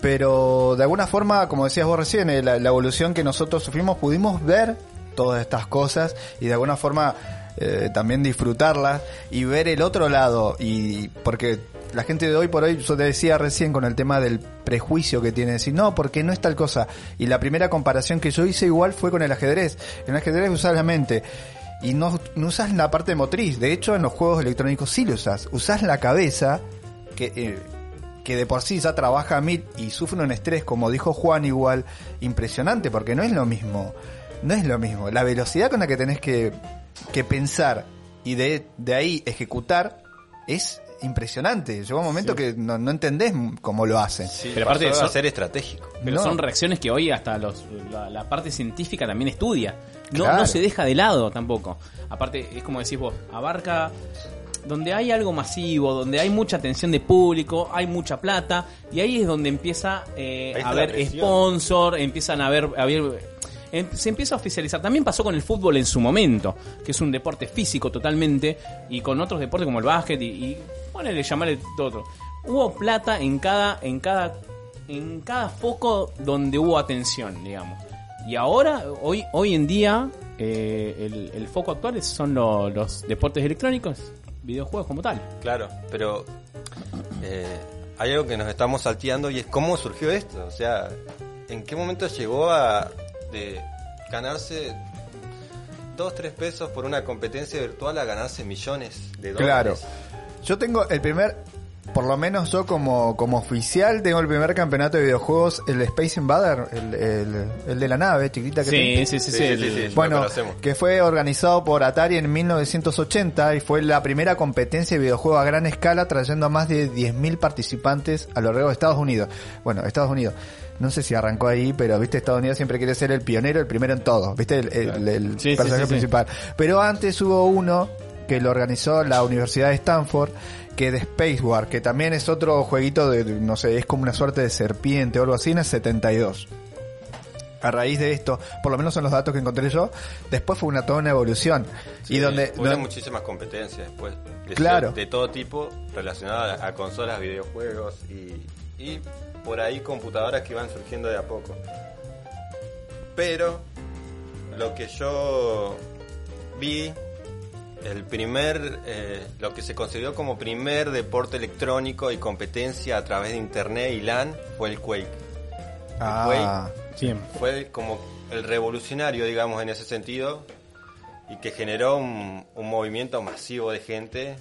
Pero de alguna forma, como decías vos recién, eh, la, la evolución que nosotros sufrimos, pudimos ver todas estas cosas y de alguna forma eh, también disfrutarlas y ver el otro lado. Y porque la gente de hoy por hoy, yo te decía recién con el tema del prejuicio que tiene, decir, no, porque no es tal cosa. Y la primera comparación que yo hice igual fue con el ajedrez. En el ajedrez usas la mente y no, no usas la parte motriz. De hecho, en los juegos electrónicos sí lo usas. Usas la cabeza, que, eh, que de por sí ya trabaja a mil y sufre un estrés, como dijo Juan igual, impresionante, porque no es lo mismo. No es lo mismo. La velocidad con la que tenés que, que pensar y de, de ahí ejecutar es impresionante. Llegó un momento que no, no entendés cómo lo hacen. Pero aparte de ser estratégico. Pero No. son reacciones que hoy hasta los, la, la parte científica también estudia. No, Claro. no se deja de lado tampoco. Aparte, es como decís vos, abarca donde hay algo masivo, donde hay mucha atención de público, hay mucha plata, y ahí es donde empieza eh, a haber sponsor, empiezan a haber, a haber- se empieza a oficializar. También pasó con el fútbol en su momento, que es un deporte físico totalmente, y con otros deportes como el básquet y, y ponele, llamarle todo otro. Hubo plata en cada, en cada, en cada foco donde hubo atención, digamos. Y ahora, hoy, hoy en día, eh, el, el foco actual son lo- los deportes electrónicos, videojuegos como tal. Claro, pero eh, hay algo que nos estamos salteando y es cómo surgió esto. O sea, ¿en qué momento llegó a de ganarse dos, tres pesos por una competencia virtual a ganarse millones de Claro. dólares? Yo tengo el primer, por lo menos yo como, como oficial, tengo el primer campeonato de videojuegos, el Space Invader, el, el, el de la nave chiquita que Sí, tiene. sí, sí, sí. Sí, el- sí, sí, lo Bueno, que fue organizado por Atari en 1980 y fue la primera competencia de videojuego a gran escala trayendo a más de 10.000 participantes a lo largo de Estados Unidos. Bueno, Estados Unidos. No sé si arrancó ahí, pero viste, Estados Unidos siempre quiere ser el pionero, el primero en todo, viste, el, el- el Sí, sí, personaje sí, sí. principal. Pero antes hubo uno que lo organizó la Universidad de Stanford, que de Space War, que también es otro jueguito de, no sé, es como una suerte de serpiente o algo así, en el 72 a raíz de esto, por lo menos son los datos que encontré yo, después fue una toda una evolución. Sí, y donde, hubo donde- muchísimas competencias después. De, Claro. de todo tipo relacionadas a, a consolas, videojuegos y, y por ahí computadoras que van surgiendo de a poco. Pero lo que yo vi, el primer, eh, lo que se consideró como primer deporte electrónico y competencia a través de internet y LAN fue el Quake. Ah, Sí. Fue como el revolucionario, digamos, en ese sentido, y que generó un, un movimiento masivo de gente,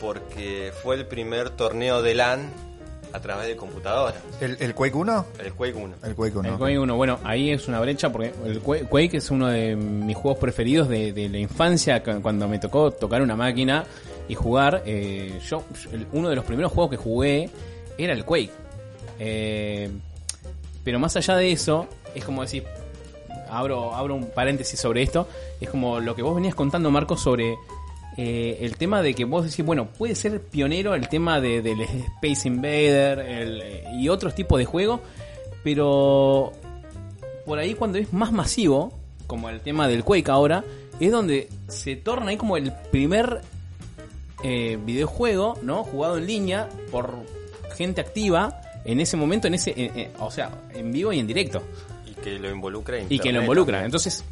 porque fue el primer torneo de LAN a través de computadoras, ¿el, el Quake 1? el Quake 1. El Quake 1. El Quake 1, bueno, ahí es una brecha porque el Quake es uno de mis juegos preferidos de, de la infancia, cu- cuando me tocó tocar una máquina y jugar. eh, yo, uno de los primeros juegos que jugué era el Quake. Eh, pero más allá de eso, es como decir, abro, abro un paréntesis sobre esto, es como lo que vos venías contando, Marcos, sobre eh, el tema de que vos decís, bueno, puede ser pionero el tema de, del Space Invader el, eh, y otros tipos de juegos, pero por ahí cuando es más masivo, como el tema del Quake ahora, es donde se torna ahí como el primer eh, videojuego, ¿no? Jugado en línea por gente activa en ese momento, en ese, o sea, en vivo y en directo Y que lo involucra y que lo involucra. Entonces,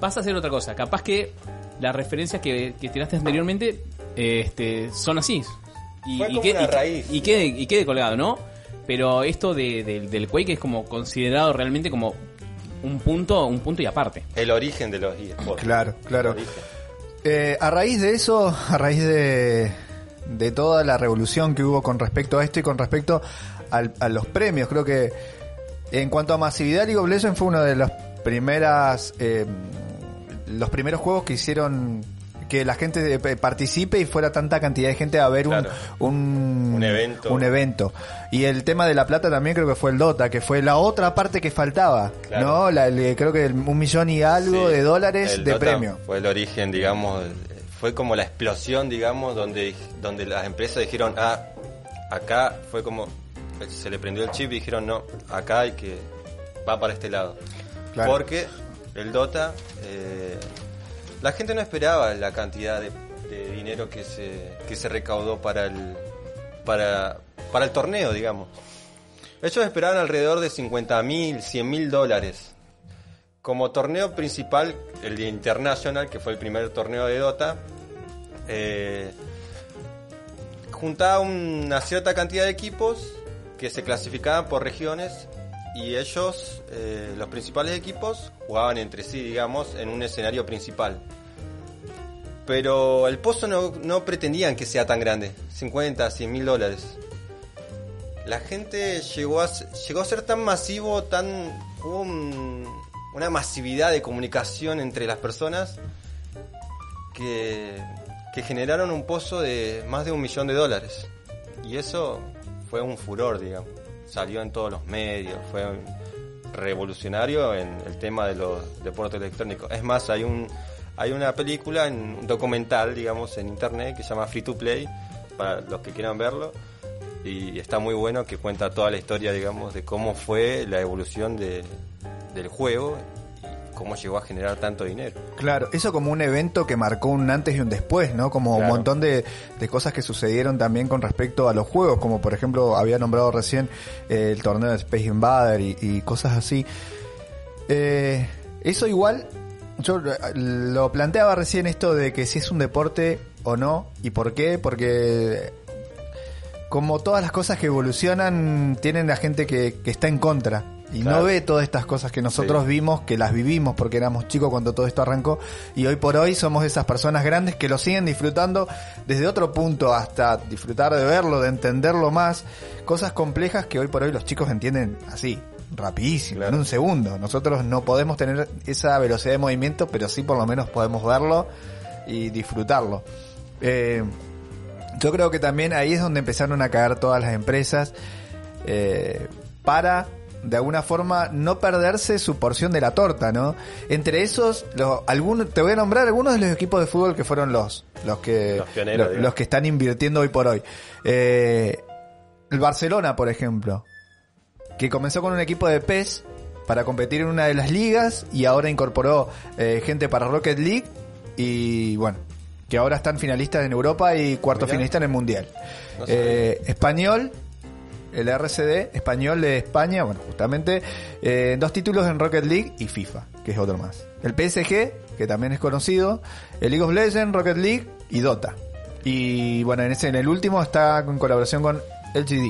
pasa a ser otra cosa. Capaz que las referencias que, que tiraste anteriormente este, son así. Y, Fue y como que- una y- raíz. y quede, y quede colgado, ¿no? Pero esto de, de- del Quake es como considerado realmente como un punto, un punto y aparte. El origen de los eSports. Claro, claro. Eh, a raíz de eso, a raíz de, de toda la revolución que hubo con respecto a esto y con respecto al- a los premios, creo que en cuanto a masividad, League of Legends fue uno de las primeras, eh, los primeros juegos que hicieron que la gente eh, participe y fuera tanta cantidad de gente a ver un, un, Un evento. un evento. Y el tema de la plata también creo que fue el Dota, que fue la otra parte que faltaba, Claro. ¿no? La, el- creo que el- un millón y algo Sí. de dólares El de Dota premio. Fue el origen, digamos, fue como la explosión, digamos, donde, donde las empresas dijeron, ah, acá fue como, se le prendió el chip y dijeron, no, acá hay que, va para este lado. Claro. Porque el Dota, eh, la gente no esperaba la cantidad de, dinero que se, que se recaudó para el, para, para el torneo, digamos. Ellos esperaban alrededor de 50 mil, 100 mil dólares. Como torneo principal, el de International, que fue el primer torneo de Dota, eh, juntaba una cierta cantidad de equipos que se clasificaban por regiones y ellos, eh, los principales equipos, jugaban entre sí, digamos, en un escenario principal. Pero el pozo no, pretendían que sea tan grande, 50, 100 mil dólares. La gente llegó a, llegó a ser tan masivo, tan hubo un- una masividad de comunicación entre las personas que, que generaron un pozo de más de un millón de dólares. Y eso fue un furor, digamos. Salió en todos los medios, fue revolucionario en el tema de los deportes electrónicos. Es más, hay un hay una película, un documental, digamos, en internet que se llama Free to Play, para los que quieran verlo. Y está muy bueno que cuenta toda la historia, digamos, de cómo fue la evolución de- del juego cómo llegó a generar tanto dinero. Claro, eso como un evento que marcó un antes y un después, ¿no? Como un montón de, de cosas que sucedieron también con respecto a los juegos, como por ejemplo había nombrado recién eh, el torneo de Space Invader y, y cosas así. Eh, eso igual, yo lo planteaba recién esto de que si es un deporte o no, y por qué, porque como todas las cosas que evolucionan, tienen la gente que, que está en contra. Y no ve todas estas cosas que nosotros Sí. vimos, que las vivimos porque éramos chicos cuando todo esto arrancó. Y hoy por hoy somos esas personas grandes que lo siguen disfrutando desde otro punto hasta disfrutar de verlo, de entenderlo más. Cosas complejas que hoy por hoy los chicos entienden así, rapidísimo, Claro. en un segundo. Nosotros no podemos tener esa velocidad de movimiento, pero sí por lo menos podemos verlo y disfrutarlo. Eh, yo creo que también ahí es donde empezaron a caer todas las empresas eh, para de alguna forma no perderse su porción de la torta, ¿no? Entre esos, algunos, te voy a nombrar algunos de los equipos de fútbol que fueron los los que Los pioneros, los que están invirtiendo hoy por hoy. Eh, el Barcelona, por ejemplo, que comenzó con un equipo de PES para competir en una de las ligas y ahora incorporó eh, gente para Rocket League y bueno, que ahora están finalistas en Europa y cuarto Mirá. finalista en el Mundial. No. Eh, español, el RCD, español de España, bueno, justamente eh, dos títulos en Rocket League y FIFA, que es otro más. El PSG, que también es conocido, el League of Legends, Rocket League y Dota. Y bueno, en ese en el último está en colaboración con LGD,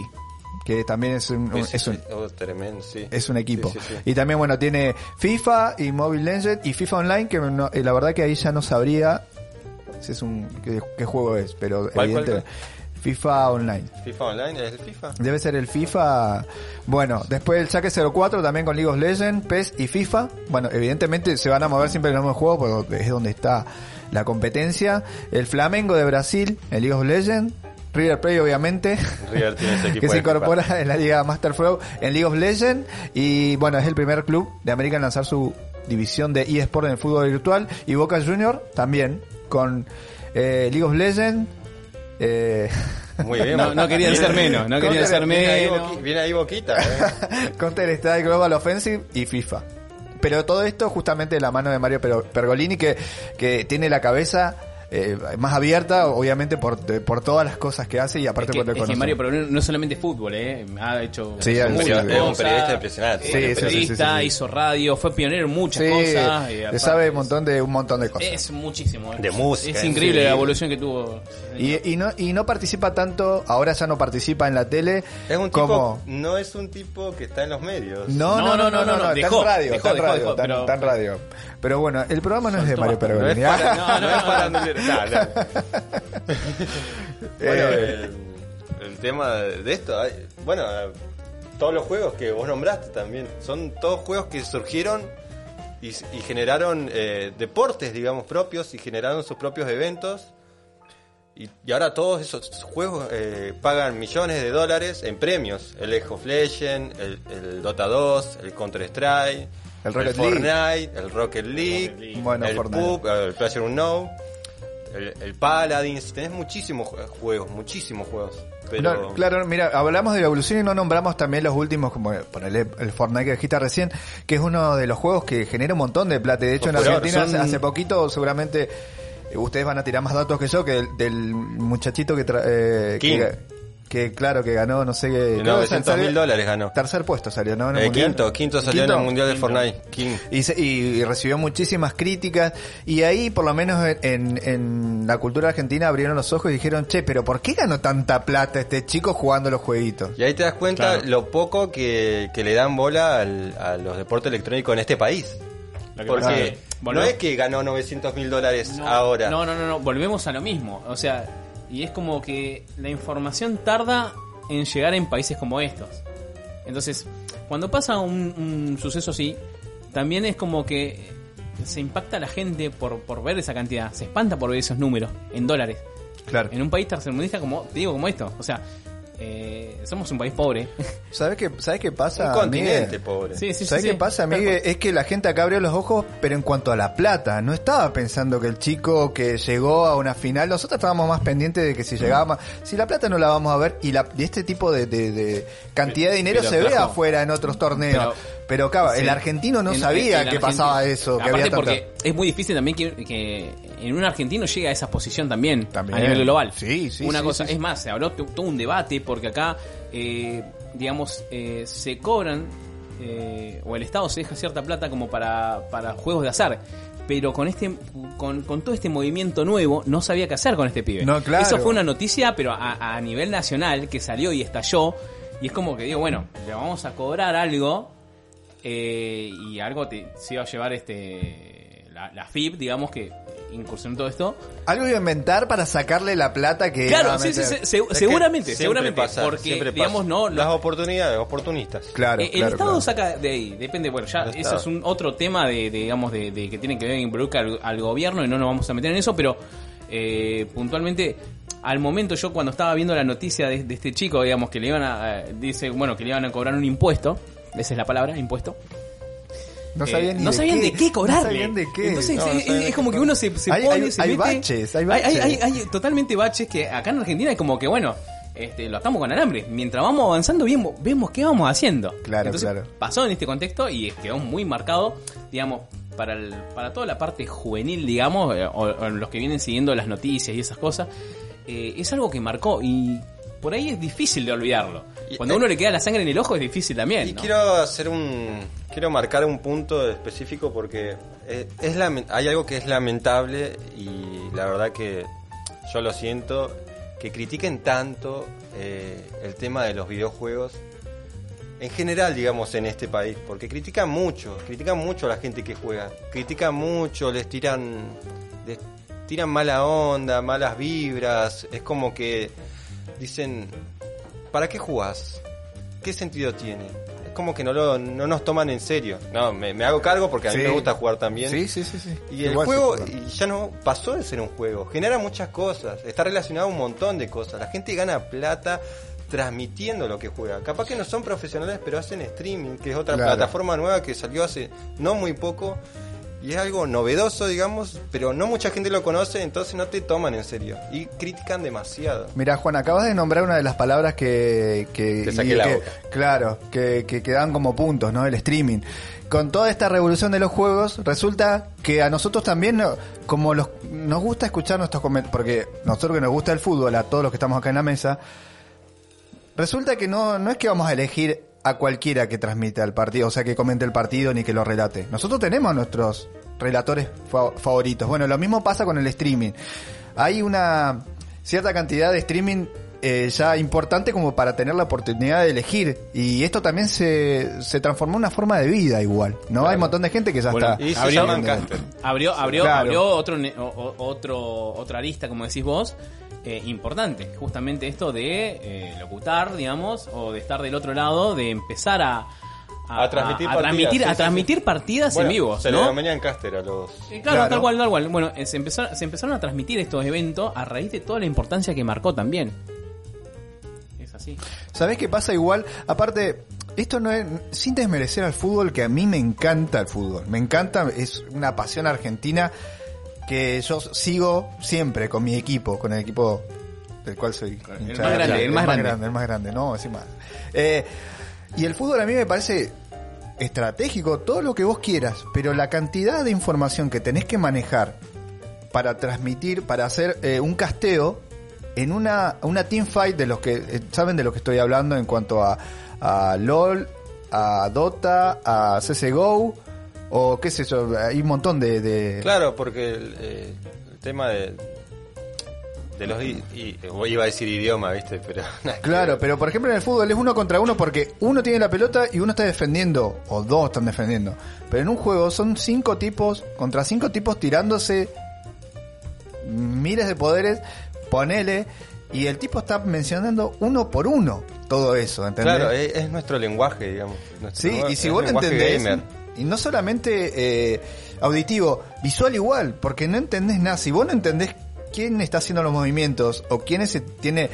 que también es un, sí, es un. Oh, tremendo, sí. es un equipo. Sí. Y también, bueno, tiene FIFA y Mobile Legends y FIFA Online, que no- eh, la verdad que ahí ya no sabría si es un qué, qué juego es, pero ¿Cuál, cuál, evidente- FIFA Online. FIFA Online, ¿es el FIFA? Debe ser el FIFA. Bueno, después el saque 04 también con League of Legends, PES y FIFA. Bueno, evidentemente se van a mover siempre en el mismo juego porque es donde está la competencia. El Flamengo de Brasil, el League of Legends. River Plate obviamente. River tiene ese equipo que se FIFA. incorpora en la Liga Master Pro en League of Legends. Y bueno, es el primer club de América en lanzar su división de eSport en el fútbol virtual. Y Boca Junior también con eh, League of Legends. Eh, Muy bien. No, no querían ser menos, no querían ser menos. Viene ahí Boquita, ¿eh? Counter Strike Global Offensive y FIFA. Pero todo esto justamente de la mano de Mario Pergolini que, que tiene la cabeza eh, más abierta, obviamente por, de- por todas las cosas que hace y aparte Es que, por lo es que. Mario pero no solamente fútbol, ¿eh? Ha hecho Sí, muchas sí, cosas, sí, es un periodista impresionante. eh, Sí, sí, sí, sí, periodista, sí, sí. hizo radio, fue pionero en muchas Sí, cosas. y aparte sabe es- un montón de un montón de cosas. Es muchísimo. eh. De música, Es es increíble la evolución que tuvo. Y, y no y no participa tanto, ahora ya no participa en la tele Es un tipo, no es un tipo que está en los medios. no, no, no, no, no, no, está en radio, está en radio, dejó, está en- pero- bueno, el programa no es de Mario es Pergolini. para, No, no, no Bueno, Eh, el, el tema de esto, hay- bueno, todos los juegos que vos nombraste también, son todos juegos que surgieron y, y generaron eh, deportes, digamos, propios y generaron sus propios eventos. Y, y ahora todos esos juegos eh, pagan millones de dólares en premios. El League of Legends, el, el Dota 2, el Counter-Strike, El Rocket Fortnite, el Rocket League, Rocket League. Bueno, el Fortnite. PUBG, el PlayerUnknown, el, el Paladins. Tenés muchísimos ju- juegos, muchísimos juegos. Pero No, claro, mira, hablamos de la evolución y no nombramos también los últimos, como ponele el Fortnite que dijiste recién, que es uno de los juegos que genera un montón de plata. De hecho, en Argentina son- hace, poquito, seguramente, eh, ustedes van a tirar más datos que yo, que del, del muchachito que, tra- eh, que, que, claro, que ganó, no sé qué. creo que 900 salió- mil dólares ganó. Tercer puesto salió, ¿no? En el Eh, mundial. quinto, quinto salió en el Mundial de Fortnite. King. Y, se- y- y recibió muchísimas críticas y ahí por lo menos en, en la cultura argentina abrieron los ojos y dijeron, che, pero ¿por qué ganó tanta plata este chico jugando los jueguitos? Y ahí te das cuenta Claro. lo poco que, que le dan bola al- a los deportes electrónicos en este país. Porque no es que ganó 900 mil dólares No, ahora. No, no, no, no, volvemos a lo mismo. O sea, y es como que la información tarda en llegar en países como estos. Entonces, cuando pasa un, un suceso así, también es como que se impacta a la gente por, por ver esa cantidad, se espanta por ver esos números en dólares. Claro. En un país tercermundista como, te digo, como esto. O sea, eh, somos un país pobre. ¿Sabes qué, ¿sabes qué pasa? Un continente Miguel? pobre. sí, sí, sí. ¿Sabes sí. qué pasa, Miguel? Es que la gente acá abrió los ojos, pero en cuanto a la plata, no estaba pensando que el chico que llegó a una final, nosotros estábamos más pendientes de que si llegaba más, si la plata no la vamos a ver y, la, y este tipo de, de- de cantidad de dinero Pero se ve afuera en otros torneos. Pero, Pero- claro, Sí. el argentino no En- sabía el que argentino- pasaba eso, que había tanta... porque es muy difícil también que, que en un argentino llegue a esa posición también, También. a nivel global. Sí, sí, Una sí, cosa, sí, es más, se habló to- todo un debate porque acá, eh, digamos, eh, se cobran eh, o el Estado se deja cierta plata como para, para juegos de azar. Pero con este con, con todo este movimiento nuevo no sabía qué hacer con este pibe. No, claro. Eso fue una noticia, pero a, a nivel nacional que salió y estalló. Y es como que digo, bueno, le vamos a cobrar algo eh, y algo te, se iba a llevar este la, la FIP, digamos que incursionó todo esto. Algo iba a inventar para sacarle la plata que... Claro, sí, sí, se- seguramente, siempre seguramente, pasa, porque siempre pasa. digamos no las lo- oportunidades, oportunistas. Claro, eh, el claro, Estado claro. saca de ahí, depende, bueno, ya El eso Estado. es un otro tema de, de, digamos de, de que tiene que ver involucrar al, al gobierno y no nos vamos a meter en eso, pero eh, puntualmente al momento yo cuando estaba viendo la noticia de, de este chico, digamos que le iban a eh, dice, bueno, que le iban a cobrar un impuesto, esa es la palabra, impuesto. No Eh, sabían, ni no de sabían qué. de qué cobrarle. No sabían de qué. Entonces No, no es- como que uno se, se Hay- pone, hay- se hay mete- baches, hay baches. hay- hay totalmente baches que acá en Argentina es como que bueno, este, lo estamos con alambre. Mientras vamos avanzando vemos, vemos qué vamos haciendo. Claro, Entonces, claro. Pasó en este contexto y quedó muy marcado, digamos, para el- para toda la parte juvenil, digamos, eh, o, o los que vienen siguiendo las noticias y esas cosas, eh, es algo que marcó y por ahí es difícil de olvidarlo. Cuando a uno le queda la sangre en el ojo es difícil también. Y ¿no? quiero hacer un. Quiero marcar un punto específico porque eh, es hay algo que es lamentable y la verdad que yo lo siento. Que critiquen tanto eh, el tema de los videojuegos en general, digamos, en este país. Porque critican mucho, critican mucho a la gente que juega. Critican mucho, les tiran. Les tiran mala onda, malas vibras. Es como que dicen. ¿Para qué jugás? ¿Qué sentido tiene? Es como que no, lo, no nos toman en serio. No, me, me hago cargo porque a mí Sí. me gusta jugar también. Sí, sí, sí, sí. Y el juego y ya no pasó de ser un juego. Genera muchas cosas. Está relacionado a un montón de cosas. La gente gana plata transmitiendo lo que juega. Capaz que no son profesionales, pero hacen streaming, que es otra Claro. plataforma nueva que salió hace no muy poco. Y es algo novedoso, digamos, pero no mucha gente lo conoce, entonces no te toman en serio y critican demasiado. Mira, Juan, acabas de nombrar una de las palabras que... que, Te saqué y la que- boca. Claro, que, que, que dan como puntos, ¿no? El streaming. Con toda esta revolución de los juegos, resulta que a nosotros también, como los, nos gusta escuchar nuestros comentarios, porque nosotros que nos gusta el fútbol, a todos los que estamos acá en la mesa, resulta que no, no es que vamos a elegir a cualquiera que transmita el partido, o sea, que comente el partido ni que lo relate. Nosotros tenemos nuestros relatores fa- favoritos. Bueno, lo mismo pasa con el streaming. Hay una cierta cantidad de streaming eh, ya importante como para tener la oportunidad de elegir. Y esto también se, se transformó en una forma de vida igual. ¿No? Hay un montón de gente que ya Bueno, está. Y Abrió-. Abrió, abrió, Claro. abrió otro, ne- o- o- otro, otra lista, como decís vos, eh, importante. Justamente esto de eh, locutar, digamos, o de estar del otro lado, de empezar a, A transmitir a, partidas, transmitir, sí, a sí, transmitir sí. partidas Bueno, en vivo. Se ¿no? le denominan caster a los... Eh, Claro, Claro. tal cual, tal cual. Bueno, eh, se, empezó- se empezaron a transmitir estos eventos a raíz de toda la importancia que marcó también. Es así. ¿Sabés qué pasa igual? Aparte, esto no es, sin desmerecer al fútbol, que a mí me encanta el fútbol. Me encanta, es una pasión argentina que yo sigo siempre con mi equipo, con el equipo del cual soy El más de grande, el más grande. el más grande, no, más. Eh, y el fútbol a mí me parece estratégico, todo lo que vos quieras, pero la cantidad de información que tenés que manejar para transmitir, para hacer eh, un casteo en una, una teamfight de los que eh, saben de lo que estoy hablando en cuanto a, a LOL, a Dota, a CSGO o qué sé yo, hay un montón de... de- Claro, porque el, eh, el tema de, de los... i- i- iba a decir idioma, ¿viste? Pero... Claro, pero por ejemplo en el fútbol es uno contra uno porque uno tiene la pelota y uno está defendiendo, o dos están defendiendo. Pero en un juego son cinco tipos contra cinco tipos tirándose miles de poderes, ponele, y el tipo está mencionando uno por uno todo eso, ¿entendés? Claro, es, es nuestro lenguaje, digamos. Nuestro Sí, y si es vos lo entendés, gamer. Y no solamente eh, auditivo, visual igual, porque no entendés nada. Si vos no entendés quién está haciendo los movimientos, o quién es, tiene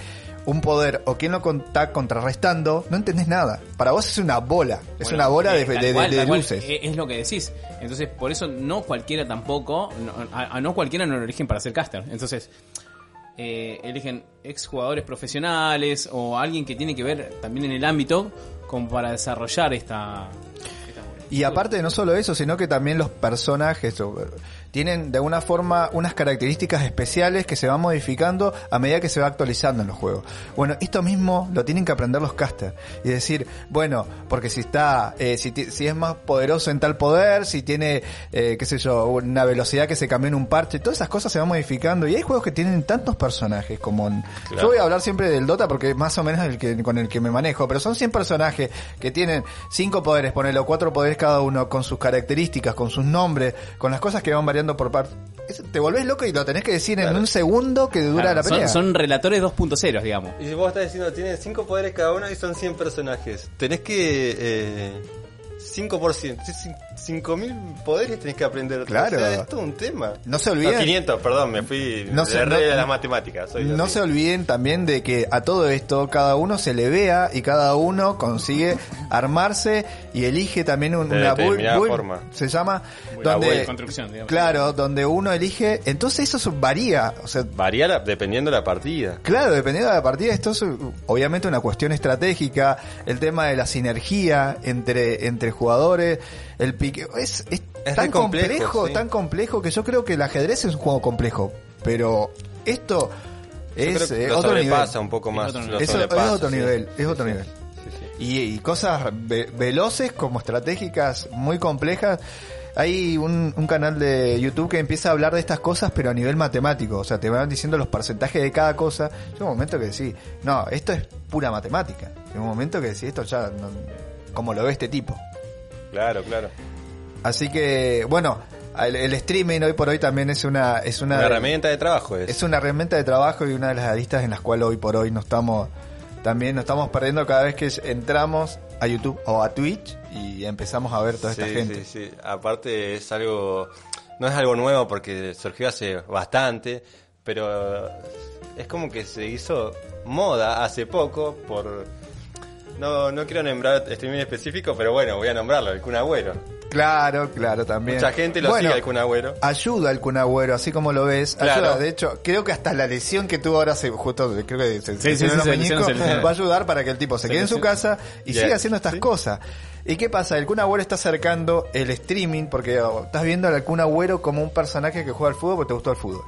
un poder, o quién lo está contrarrestando, no entendés nada. Para vos es una bola, es una bola de, eh, de- de- cual, de tal cual, luces. eh, Es lo que decís. Entonces, por eso no cualquiera tampoco, no- a, a no cualquiera no lo eligen para ser caster. Entonces, eh, eligen exjugadores profesionales o alguien que tiene que ver también en el ámbito como para desarrollar esta... Y aparte no solo eso, sino que también los personajes tienen de alguna forma unas características especiales que se van modificando a medida que se va actualizando en los juegos. Bueno, esto mismo lo tienen que aprender los casters y decir, bueno, porque si está, eh, si, si es más poderoso en tal poder, si tiene, eh, qué sé yo, una velocidad que se cambió en un parche, todas esas cosas se van modificando y hay juegos que tienen tantos personajes como en- Claro. yo voy a hablar siempre del Dota porque es más o menos el que con el que me manejo, pero son 100 personajes que tienen cinco poderes, ponelo cuatro poderes cada uno con sus características, con sus nombres, con las cosas que van variando por parte. Es- Te volvés loco y lo tenés que decir en un segundo que dura Claro, la pelea. son, son relatores 2.0, digamos. Y si vos estás diciendo, tiene 5 poderes cada uno y son 100 personajes. Tenés que... Eh, 5%, 5.000 poderes tenés que aprender. Claro. O sea, es todo un tema. No se olviden- 500, perdón, me fui No no se- de no- de las matemáticas. soy No así. se olviden también de que a todo esto cada uno se le vea y cada uno consigue armarse y elige también un- De una determinada build, forma. se llama La donde construcción, digamos. claro, donde uno elige, entonces eso varía, o sea, Varía la- dependiendo de la partida. Claro, dependiendo de la partida, esto es obviamente una cuestión estratégica, el tema de la sinergia entre, entre jugadores, el pique, es, es, Es tan complejo, complejo, sí. tan complejo que yo creo que el ajedrez es un juego complejo, pero esto Yo es creo que eh, lo otro nivel. sobrepasa un poco Es más. otro nivel. Eso es otro sí. nivel, es otro Sí, nivel. sí, sí. Y, y cosas ve- veloces como estratégicas muy complejas. Hay un, un canal de YouTube que empieza a hablar de estas cosas, pero a nivel matemático. O sea, te van diciendo los porcentajes de cada cosa. Llega un momento que decís, no, esto es pura matemática. Llega un momento que decís, esto ya, no- como lo ve este tipo. Claro, claro. Así que, bueno, el, el streaming hoy por hoy también es una, es una, Una herramienta de trabajo es. es una herramienta de trabajo y una de las aristas en las cuales hoy por hoy nos estamos también nos estamos perdiendo cada vez que entramos a YouTube o a Twitch y empezamos a ver toda esta Sí, gente. sí, sí. Aparte es algo, no es algo nuevo porque surgió hace bastante, pero es como que se hizo moda hace poco por no, no quiero nombrar streaming específico, pero bueno, voy a nombrarlo, el Kun Agüero. Claro, claro, también. Mucha gente lo Bueno, sigue al Kun Agüero. Ayuda al Kun Agüero, así como lo ves. Claro. Ayuda, de hecho, creo que hasta la lesión que tuvo ahora, se, justo creo que se, Sí, sí, va a ayudar para que el tipo se, Se quede en su casa y Yeah. siga haciendo estas cosas. ¿Y qué pasa? El Kun Agüero está acercando el streaming porque oh, estás viendo al Kun Agüero como un personaje que juega al fútbol porque te gustó el fútbol.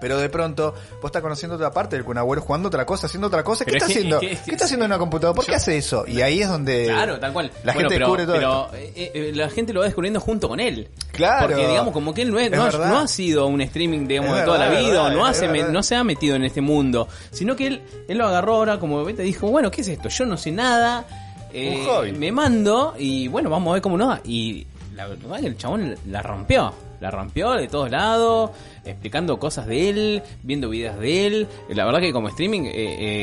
Pero de pronto, vos estás conociendo otra parte del Kun Agüero jugando otra cosa, haciendo otra cosa. ¿Qué Pero está es que- haciendo? es que- ¿Qué está haciendo en una computadora? ¿Por qué hace eso? Y ahí es donde Claro, tal cual. la Bueno, gente pero, descubre todo esto. pero, eh, eh, la gente lo va descubriendo junto con él. Claro. Porque digamos como que él no, es- Es no, ha- verdad. no ha sido un streaming digamos de toda verdad, la vida o no, hace, no se ha metido en este mundo, sino que él, él lo agarró ahora como vete dijo, bueno, ¿qué es esto? Yo no sé nada. eh, Un hobby. Me mando y bueno, vamos a ver cómo nos va. Y la verdad que el chabón la rompió. La rompió de todos lados, explicando cosas de él, viendo videos de él. La verdad que como streaming eh,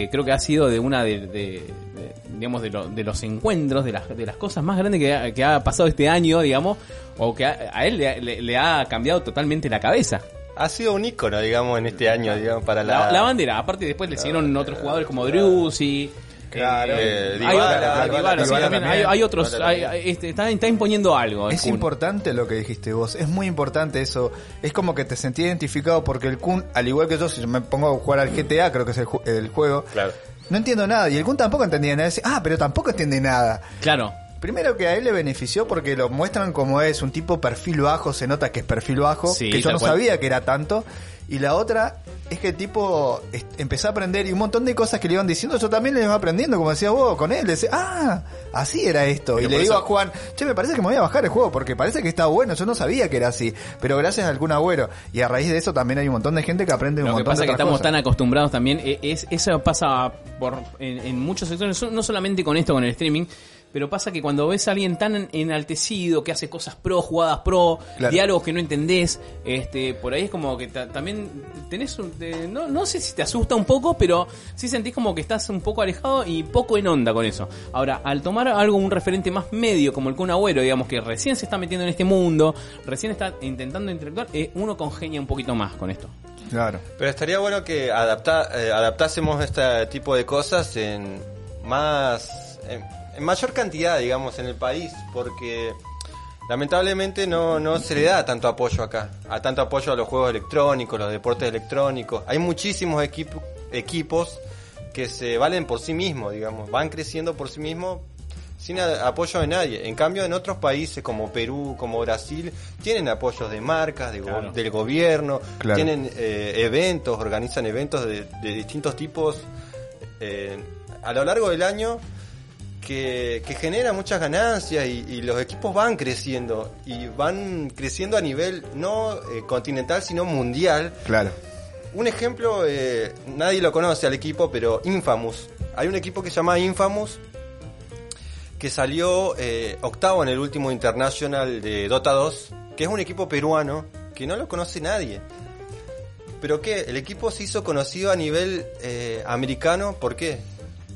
eh, creo que ha sido de una de, de- de- digamos de, lo- de los encuentros, de las, de las cosas más grandes que ha, que ha pasado este año, digamos, o que a, a él le, le- le ha cambiado totalmente la cabeza. Ha sido un ícono, digamos, en este año, digamos, para La, la... la bandera, aparte después le siguieron otros jugadores como Druzzi. Claro. Eh, hay, Dybala, otra- Dybala, Dybala, sí, Dybala también. también. Hay- hay otros, hay- este, está, está imponiendo algo. Es Kun. importante lo que dijiste vos, es muy importante eso. Es como que te sentí identificado porque el Kun, al igual que yo, si yo me pongo a jugar al GTA, creo que es el, ju- el juego, Claro. no entiendo nada. Y el Kun tampoco entendía nada. Dice, ah, pero tampoco entiende nada. Claro. Primero que a él le benefició porque lo muestran como es un tipo perfil bajo, se nota que es perfil bajo, Sí, que yo no cual. sabía que era tanto. Y la otra es que el tipo empezó a aprender y un montón de cosas que le iban diciendo, yo también le iba aprendiendo, como decías vos, con él. Decía, ah, así era esto. Pero y le digo eso- a Juan, che, me parece que me voy a bajar el juego porque parece que está bueno, yo no sabía que era así. Pero gracias al Kun Agüero. Y a raíz de eso también hay un montón de gente que aprende un Lo que pasa de es que estamos cosas. tan acostumbrados también, eh, es, eso pasa por en, en muchos sectores, no solamente con esto, con el streaming, pero pasa que cuando ves a alguien tan enaltecido, que hace cosas pro, jugadas pro, Claro. diálogos que no entendés, este, por ahí es como que ta- también tenés, un- te- no, no sé si te asusta un poco, pero sí sentís como que estás un poco alejado y poco en onda con eso. Ahora, al tomar algo, un referente más medio, como el Kun Agüero, digamos que recién se está metiendo en este mundo, recién está intentando interactuar, eh, uno congenia un poquito más con esto. Claro. Pero estaría bueno que adapta, eh, adaptásemos este tipo de cosas en más, en, en mayor cantidad, digamos, en el país, porque lamentablemente no, no se le da tanto apoyo acá, a tanto apoyo a los juegos electrónicos, los deportes electrónicos. Hay muchísimos equipo- equipos que se valen por sí mismos, digamos, van creciendo por sí mismos sin a- apoyo de nadie. En cambio, en otros países como Perú, como Brasil, tienen apoyos de marcas, de go- del gobierno, Claro. tienen eh, eventos, organizan eventos de, de distintos tipos eh, a lo largo del año que, que genera muchas ganancias y, y los equipos van creciendo y van creciendo a nivel no eh, continental sino mundial. Claro. Un ejemplo, eh, nadie lo conoce al equipo, pero Infamous. Hay un equipo que se llama Infamous que salió eh, octavo en el último International de Dota 2, que es un equipo peruano que no lo conoce nadie. Pero que el equipo se hizo conocido a nivel eh, americano, ¿por qué?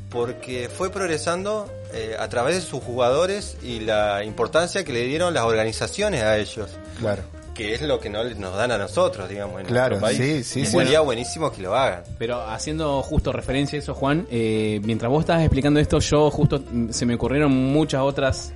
Porque fue progresando eh, a través de sus jugadores y la importancia que le dieron las organizaciones a ellos, Claro. que es lo que no nos dan a nosotros, digamos, en Claro, nuestro país. sí, sí, Y sí. Sería buenísimo que lo hagan. Pero haciendo justo referencia a eso, Juan, eh, mientras vos estabas explicando esto, yo justo mm, se me ocurrieron muchas otras,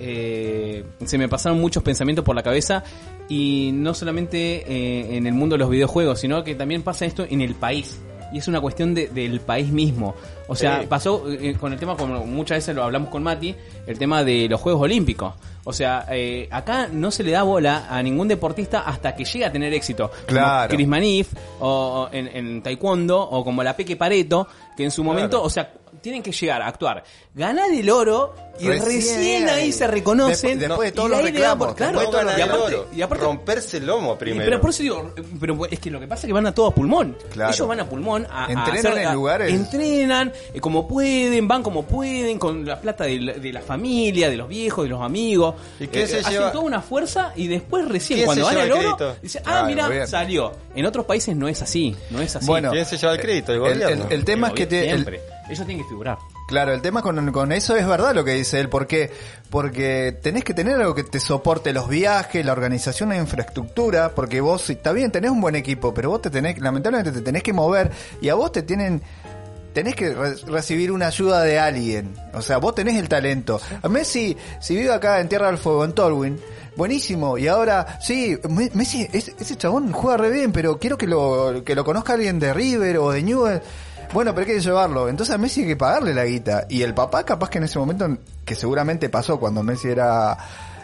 eh, se me pasaron muchos pensamientos por la cabeza y no solamente eh, en el mundo de los videojuegos, sino que también pasa esto en el país. Y es una cuestión de- del país mismo. O sea, Sí. pasó eh, con el tema, como muchas veces lo hablamos con Mati, el tema de los Juegos Olímpicos. O sea, eh, acá no se le da bola a ningún deportista hasta que llega a tener éxito. Como Claro. Chris Manif, o, o en, en taekwondo, o como la Peque Pareto, que en su momento, o sea, tienen que llegar a actuar, ganar el oro y Recién recién, ahí se reconocen. Después- después de y todos los ahí le dan reclamos, por- claro, después de y aparte, oro, y aparte- romperse el lomo primero. Pero por eso digo, pero es que lo que pasa es que van a todo a pulmón. Claro. Ellos van a pulmón a, a Entrenan hacer- en a- lugares- Entrenan eh, como pueden, van como pueden, con la plata de la, de la familia, de los viejos, de los amigos. ¿Y quién Eh, se hacen lleva- toda una fuerza y después recién ¿Quién cuando van el oro, crédito? dicen, Claro, ah, mira, bien. salió. En otros países no es así, no es así. Bueno, ¿Quién se lleva el crédito? El El, gobierno. el- el tema es que te, Ellos tienen que figurar. Claro, el tema con, eso es verdad lo que dice él, porque porque tenés que tener algo que te soporte los viajes, la organización, la infraestructura, porque vos está bien, tenés un buen equipo, pero vos te tenés, lamentablemente te tenés que mover y a vos te tienen tenés que re- recibir una ayuda de alguien. O sea, vos tenés el talento. A Messi, si vive acá en Tierra del Fuego, en Tolwyn, buenísimo. Y ahora, sí, Me- Messi, ese, ese chabón juega re bien, pero quiero que lo, que lo conozca alguien de River o de Newell. Bueno, pero hay que llevarlo. Entonces a Messi hay que pagarle la guita. Y el papá, capaz que en ese momento, que seguramente pasó cuando Messi era,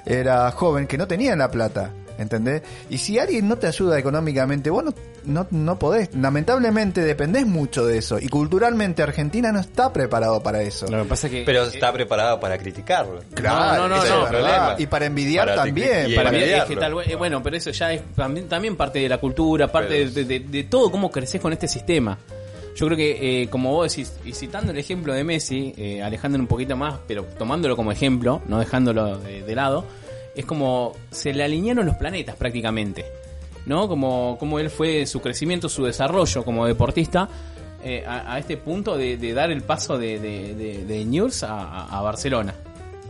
era joven, que no tenía la plata. ¿Entendés? Y si alguien no te ayuda económicamente, vos no, no, no podés. Lamentablemente dependés mucho de eso. Y culturalmente Argentina no está preparado para eso. Lo que pasa es que. Pero está preparado para criticarlo. No, no, no, ese no. es verdad. Problema. Y para envidiar Para también. y para mí es que tal eh, bueno, pero eso ya es también, también parte de la cultura, parte Pero- de, de- de todo cómo creces con este sistema. Yo creo que, eh, como vos decís, y citando el ejemplo de Messi, eh, alejándolo un poquito más, pero tomándolo como ejemplo, no dejándolo de, lado, es como se le alinearon los planetas prácticamente. ¿No? Como, como él fue su crecimiento, su desarrollo como deportista, eh, a, este punto de, de dar el paso de, de, a- a Barcelona.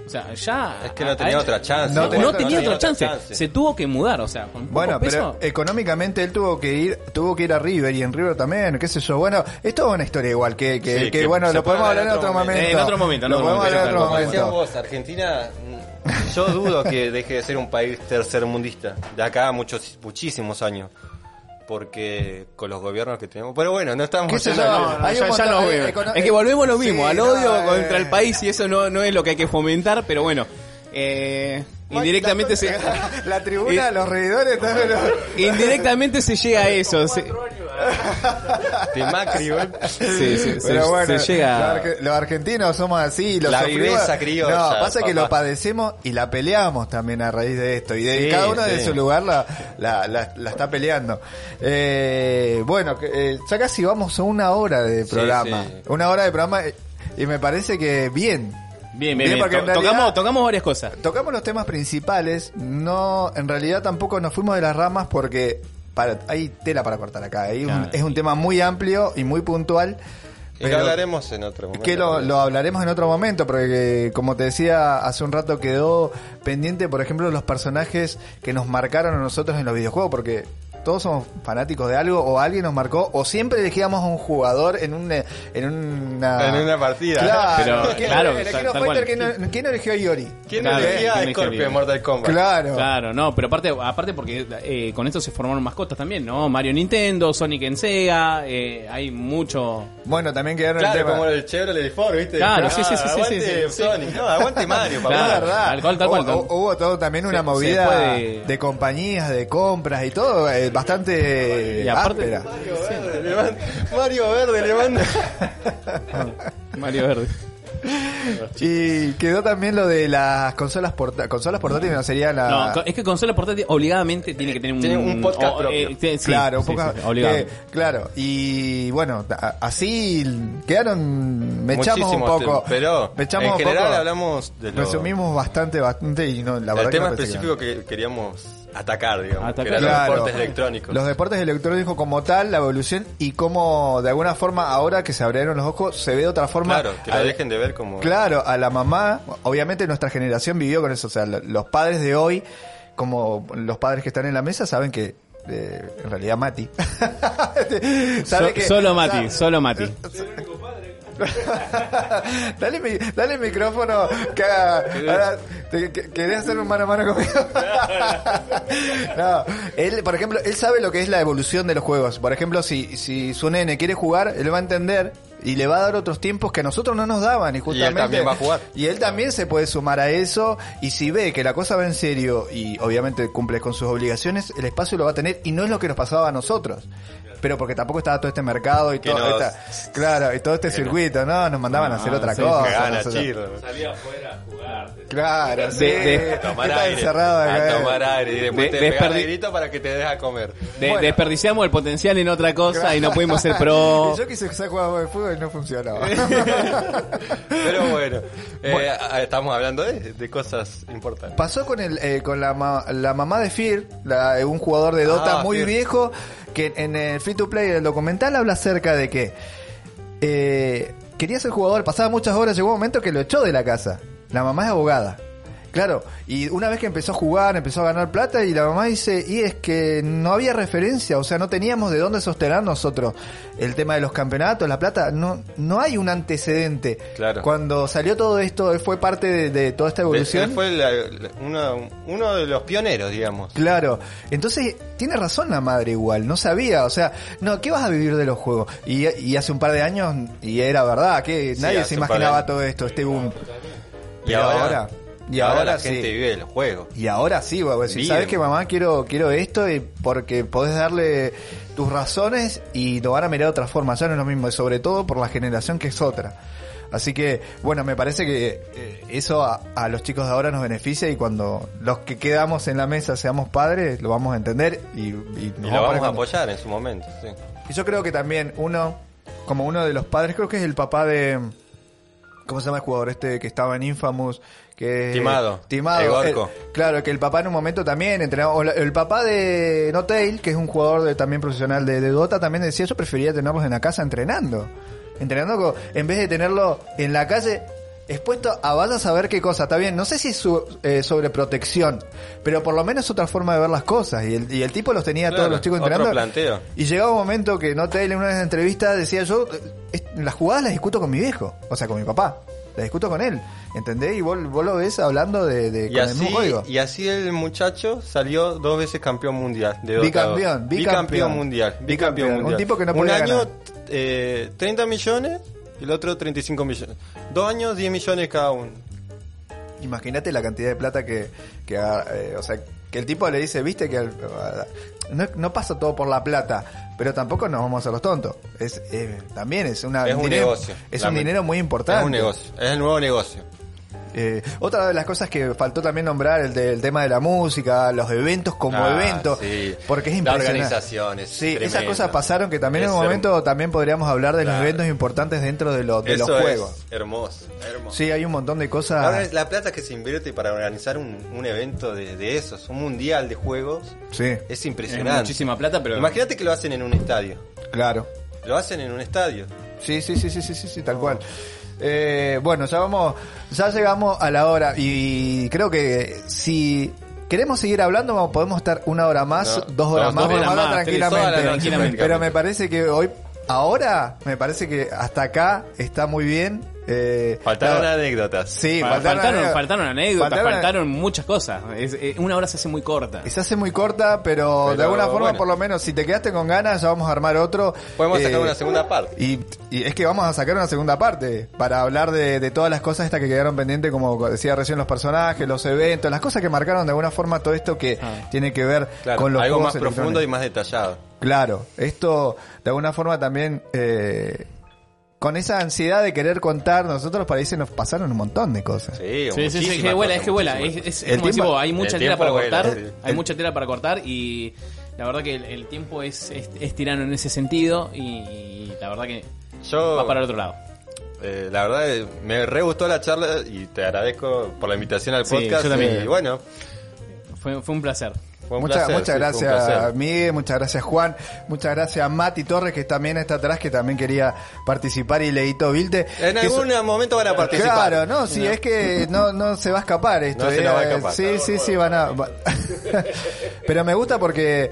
O sea, ya. Es que no tenía otra chance. No no, tenía- tenía otra chance. Se tuvo que mudar, o sea, con Bueno, poco pero económicamente él tuvo que ir, tuvo que ir a River y en River también, qué sé yo. Bueno, es toda una historia igual que, que, Sí, que, que bueno, lo podemos hablar en otro momento. Eh, en otro momento, en Lo podemos momento, hablar en otro Como decías momento. vos, Argentina, yo dudo que deje de ser un país tercermundista de acá a muchos, muchísimos años. Porque con los gobiernos que tenemos. Pero bueno, no estamos Hay ya, nos vemos. Es que volvemos lo mismo, Sí, al no, odio eh. contra el país y eso no, no es lo que hay que fomentar, pero bueno, eh, indirectamente se, La tribuna, los reidores también. indirectamente se llega a eso. se- de Macri, ¿eh? sí, sí, se, Pero bueno, se llega. los, arge- los argentinos somos así, los La viveza criolla, No, pasa que lo padecemos y la peleamos también a raíz de esto. Y de Sí, cada uno de su lugar la, la, la, la está peleando. Eh, bueno, que, eh, ya casi vamos a una hora de programa. sí. Una hora de programa eh, y me parece que bien. Bien, bien, Bien, bien. porque en To- realidad- tocamos, tocamos varias cosas. Tocamos los temas principales, no, en realidad tampoco nos fuimos de las ramas porque para, hay tela para cortar acá. Hay un- Claro. es un tema muy amplio y muy puntual. Lo pero- hablaremos en otro momento. que lo, lo hablaremos en otro momento, porque como te decía hace un rato quedó pendiente, por ejemplo, los personajes que nos marcaron a nosotros en los videojuegos, porque todos somos fanáticos de algo o alguien nos marcó o siempre elegíamos a un jugador en un en una En una partida. Claro, Pero, ¿quién- claro, en el tal- Kino tal Fighter, cual. ¿quién, quién eligió a Iori? ¿Quién Claro, elegía ¿quién a Scorpio en Mortal Kombat? Claro. Claro, no, pero aparte, aparte porque eh, con esto se formaron mascotas también, ¿no? Mario en Nintendo, Sonic en Sega, eh, hay mucho... Bueno, también quedaron Claro, el tema. como el Chevrolet Ford, ¿viste? Claro, Ah, sí, sí, sí, sí, aguante sí, sí, sí. Sonic. No, aguante Mario, papá. Claro. Verdad. tal cual, tal cual, Hubo, tal- hubo- hubo todo también una Se- se movida puede- de compañías, de compras y todo, eh, bastante Y aparte- áspera. Mario Verde, le manda- Mario Verde le manda. Mario Verde. Y quedó también lo de las consolas portátiles. Consolas portátiles no sería la. No, es que consola portátil obligadamente tiene que tener un, Tiene un podcast o- propio. eh, sí, sí, claro, un sí, poco. sí, obligado. que- claro, y bueno, así quedaron. Me echamos un poco. Pero me echamos en un general poco. hablamos de lo, Resumimos bastante, bastante y no, la verdad el que tema no que específico que queríamos atacar, digamos. Atacar. Que eran Claro. los deportes electrónicos. Los deportes electrónicos como tal, la evolución y cómo de alguna forma ahora que se abrieron los ojos se ve de otra forma. Claro, que lo al- dejen de ver como... Claro, a la mamá, obviamente nuestra generación vivió con eso, o sea, lo- los padres de hoy, como los padres que están en la mesa, saben que eh, en realidad Mati. sabe So- que- solo Mati, sabe- solo Mati. dale, mi- dale el micrófono que haga- te- que- ¿Querés hacer un mano a mano conmigo? no, él, por ejemplo, él sabe lo que es la evolución de los juegos. Por ejemplo, si, si su nene quiere jugar, él va a entender y le va a dar otros tiempos que a nosotros no nos daban. Y justamente. también va a jugar. Y él también se puede sumar a eso. Y si ve que la cosa va en serio y obviamente cumple con sus obligaciones, el espacio lo va a tener. Y no es lo que nos pasaba a nosotros. Pero porque tampoco estaba todo este mercado y Que todo nos- esta- claro, y todo este circuito, ¿no? Nos mandaban a hacer Ah, otra sí, cosa. Gana, nosotros- chirro. Claro, sí. de- A tomar aire. encerrado. A tomar aire. Y después De- te desperdi- para que te dejes comer. De- Bueno. Desperdiciamos el potencial en otra cosa y no pudimos ser pro. Y yo quise ser jugador de fútbol y no funcionaba. Pero bueno, eh, a- estamos hablando de, de cosas importantes. Pasó con el eh, con la, ma- la mamá de Fear, la- un jugador de Dota Ah, muy Fear. viejo, que en el Free to Play del documental habla acerca de que eh, quería ser jugador, pasaba muchas horas, llegó un momento que lo echó de la casa. La mamá es abogada. Claro, y una vez que empezó a jugar, empezó a ganar plata y la mamá dice, y es que no había referencia, o sea, no teníamos de dónde sostener nosotros el tema de los campeonatos, la plata, no no hay un antecedente. Claro. Cuando salió todo esto, él fue parte de, de toda esta evolución. Él fue la- la- uno, uno de los pioneros, digamos. Claro, entonces tiene razón la madre igual, no sabía, o sea, no, ¿qué vas a vivir de los juegos? Y, y hace un par de años, y era verdad, que nadie se imaginaba todo esto, este boom. Y Pero ahora, y ahora, la sí. gente vive de los juegos. Y ahora sí, voy a decir. ¿sabes que mamá? Quiero, quiero esto y porque podés darle tus razones y lo van a mirar de otra forma, ya no es lo mismo, y sobre todo por la generación que es otra. Así que, bueno, me parece que eh, eso a, a los chicos de ahora nos beneficia y cuando los que quedamos en la mesa seamos padres, lo vamos a entender y, y nos Y vamos lo vamos a apoyar en su momento. sí. y yo creo que también uno, como uno de los padres, creo que es el papá de... ¿Cómo se llama el jugador este que estaba en Infamous? Que, Timado. Timado. El- claro, que el papá en un momento también entrenaba. o la- el papá de Notail, que es un jugador de, también profesional de, de Dota, también decía, yo prefería tenerlos en la casa entrenando. Entrenando en vez de tenerlo en la calle expuesto a vaya a saber qué cosa. Está bien, no sé si es su, eh, protección, pero por lo menos es otra forma de ver las cosas. Y el, y el tipo los tenía Claro, todos los chicos otro entrenando. planteo. Y llegaba un momento que no en una entrevista decía yo, eh, las jugadas las discuto con mi viejo, o sea, con mi papá. Las discuto con él, ¿entendés? Y vos, vos lo ves hablando de, de con el mismo código. y así el muchacho salió dos veces campeón mundial de Bicampeón, 2. bicampeón. mundial. Bicampeón, Bicampeón un mundial. tipo que no Un podía año ganar. eh, 30 millones y el otro 35 millones. Dos años 10 millones cada uno. Imagínate la cantidad de plata que, que eh, o sea, que el tipo le dice, viste que al- no, no pasa todo por la plata, pero tampoco nos vamos a los tontos. Es, eh, también es una Es un dinero- negocio. Es un dinero muy importante. Es un negocio. Es el nuevo negocio. Eh, otra de las cosas que faltó también nombrar el del tema de la música, los eventos como Ah, eventos, sí. porque es La impresionante. organización es Sí, esas cosas pasaron que también en un momento también podríamos hablar de los eventos importantes dentro de, lo- de Eso los juegos. es hermoso, hermoso. Sí, hay un montón de La, cosas. la plata que se invierte para organizar un, un evento de, de esos, un mundial de juegos, Sí, es Es impresionante. muchísima plata, pero. Imagínate que lo hacen en un estadio. claro. Lo hacen en un estadio. Sí, sí, sí, sí, sí, sí, sí, tal cual. Eh, bueno, ya vamos, ya llegamos a la hora y creo que si queremos seguir hablando podemos estar una hora más, No, dos horas más, horas tranquilamente. horas tranquilamente. Pero me parece que hoy, ahora, me parece que hasta acá está muy bien. Eh, Faltaron anécdotas. Sí, Fa- faltaron, faltaron, anécdotas. faltaron anécdotas, Faltaron- faltaron muchas cosas. Es- eh, una hora se hace muy corta. Se hace muy corta, pero, de alguna forma, bueno. por lo menos, si te quedaste con ganas, ya vamos a armar otro. Podemos sacar Eh, una segunda parte. Y, y es que vamos a sacar una segunda parte para hablar de, de todas las cosas estas que quedaron pendientes, como decía recién los personajes, los eventos, las cosas que marcaron de alguna forma todo esto que Ah. tiene que ver Claro, con los algo juegos más profundo y más detallado. Claro, esto de alguna forma también eh, con esa ansiedad de querer contar, nosotros parece nos pasaron un montón de cosas. Sí, Sí, sí, sí, muchísimas que vuela, es que vuela. Es, es- es El como tiempo- hay mucha el tela para vuela, cortar. el- hay el- mucha tela para cortar y la verdad que el, el tiempo es, es, es tirano en ese sentido y, y la verdad que Yo, va para el otro lado. eh, la verdad, eh, me re gustó la charla y te agradezco por la invitación al Sí, podcast. yo también. Y bueno, Fue, fue un placer. Un Muchas, placer. muchas sí, gracias. Miguel, muchas gracias Juan, muchas gracias Mati Torres que también está atrás, que también quería participar y Leito Vilte. En algún momento van a participar. Claro, no, sí, es que no, no se va a escapar esto. No se eh, nos va a escapar. Sí, sí, sí, van a... Pero me gusta porque...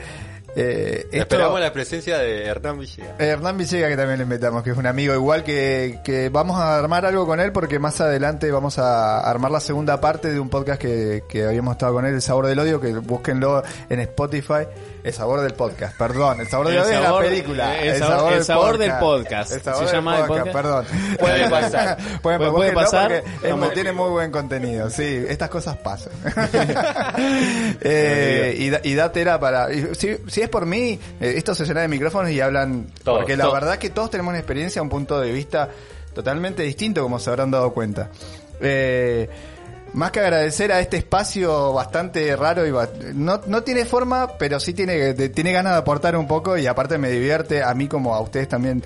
Eh, esto- Esperamos la presencia de Hernán Villegas. Hernán Villega, que también le invitamos, que es un amigo igual, que, que vamos a armar algo con él porque más adelante vamos a armar la segunda parte de un podcast que, que habíamos estado con él, El Sabor del Odio, que búsquenlo en Spotify. El Sabor del Podcast, perdón. El Sabor del El la película. el sabor- el sabor del podcast. El Sabor Se del llama el podcast, podcast. perdón. Puede pasar. Pueden, Puede- pasar. porque es- Vamos. tiene muy buen contenido. Sí, estas cosas pasan. eh, y, da- y da tela para... y si, si es por mí, eh, esto se llena de micrófonos y hablan... Todos, porque la todos. verdad que todos tenemos una experiencia, un punto de vista totalmente distinto, como se habrán dado cuenta. Eh, más que agradecer a este espacio bastante raro y ba- no, no tiene forma, pero sí tiene, de- tiene ganas de aportar un poco y aparte me divierte a mí como a ustedes también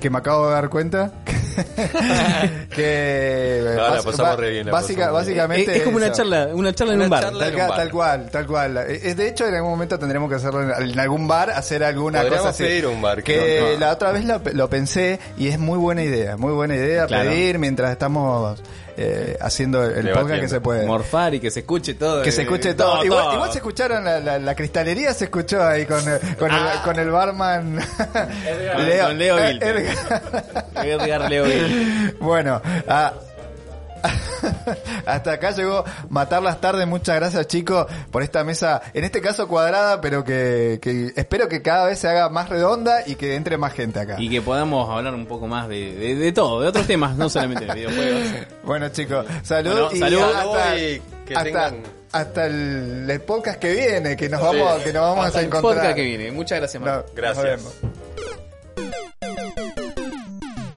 que me acabo de dar cuenta que No, la bas- pasamos ba- re bien, la básica- pasamos bien. básicamente es, es como una eso. charla, una charla en Una un bar. Tal, en un bar. tal cual, tal cual. Es de hecho en algún momento tendremos que hacerlo en, algún bar, hacer alguna Podríamos cosa así. pedir un bar, Que que no- no. la otra vez lo, lo pensé y es muy buena idea, muy buena idea Claro. pedir mientras estamos eh, haciendo el Debatiendo. podcast que se puede. Morfar y que se escuche todo. Que se eh, escuche todo. Igual, todo. igual se escucharon la, la, la cristalería, se escuchó ahí con, el- con, el, con el barman Edgar- con Leo eh. Edgar. Edgar Leo Gil. Bueno, ah, hasta acá llegó Matar las Tardes. Muchas gracias, chicos, por esta mesa, en este caso cuadrada, pero que, que espero que cada vez se haga más redonda y que entre más gente acá. Y que podamos hablar un poco más de, de, de todo, de otros temas, no solamente de videojuegos. Bueno, chicos, salud Bueno, y salud. hasta, Y que hasta- tengan- hasta el, el podcast que viene, que nos vamos, que nos vamos Hasta a el encontrar. podcast que viene. Muchas gracias, No, Marco. nos Gracias. vemos.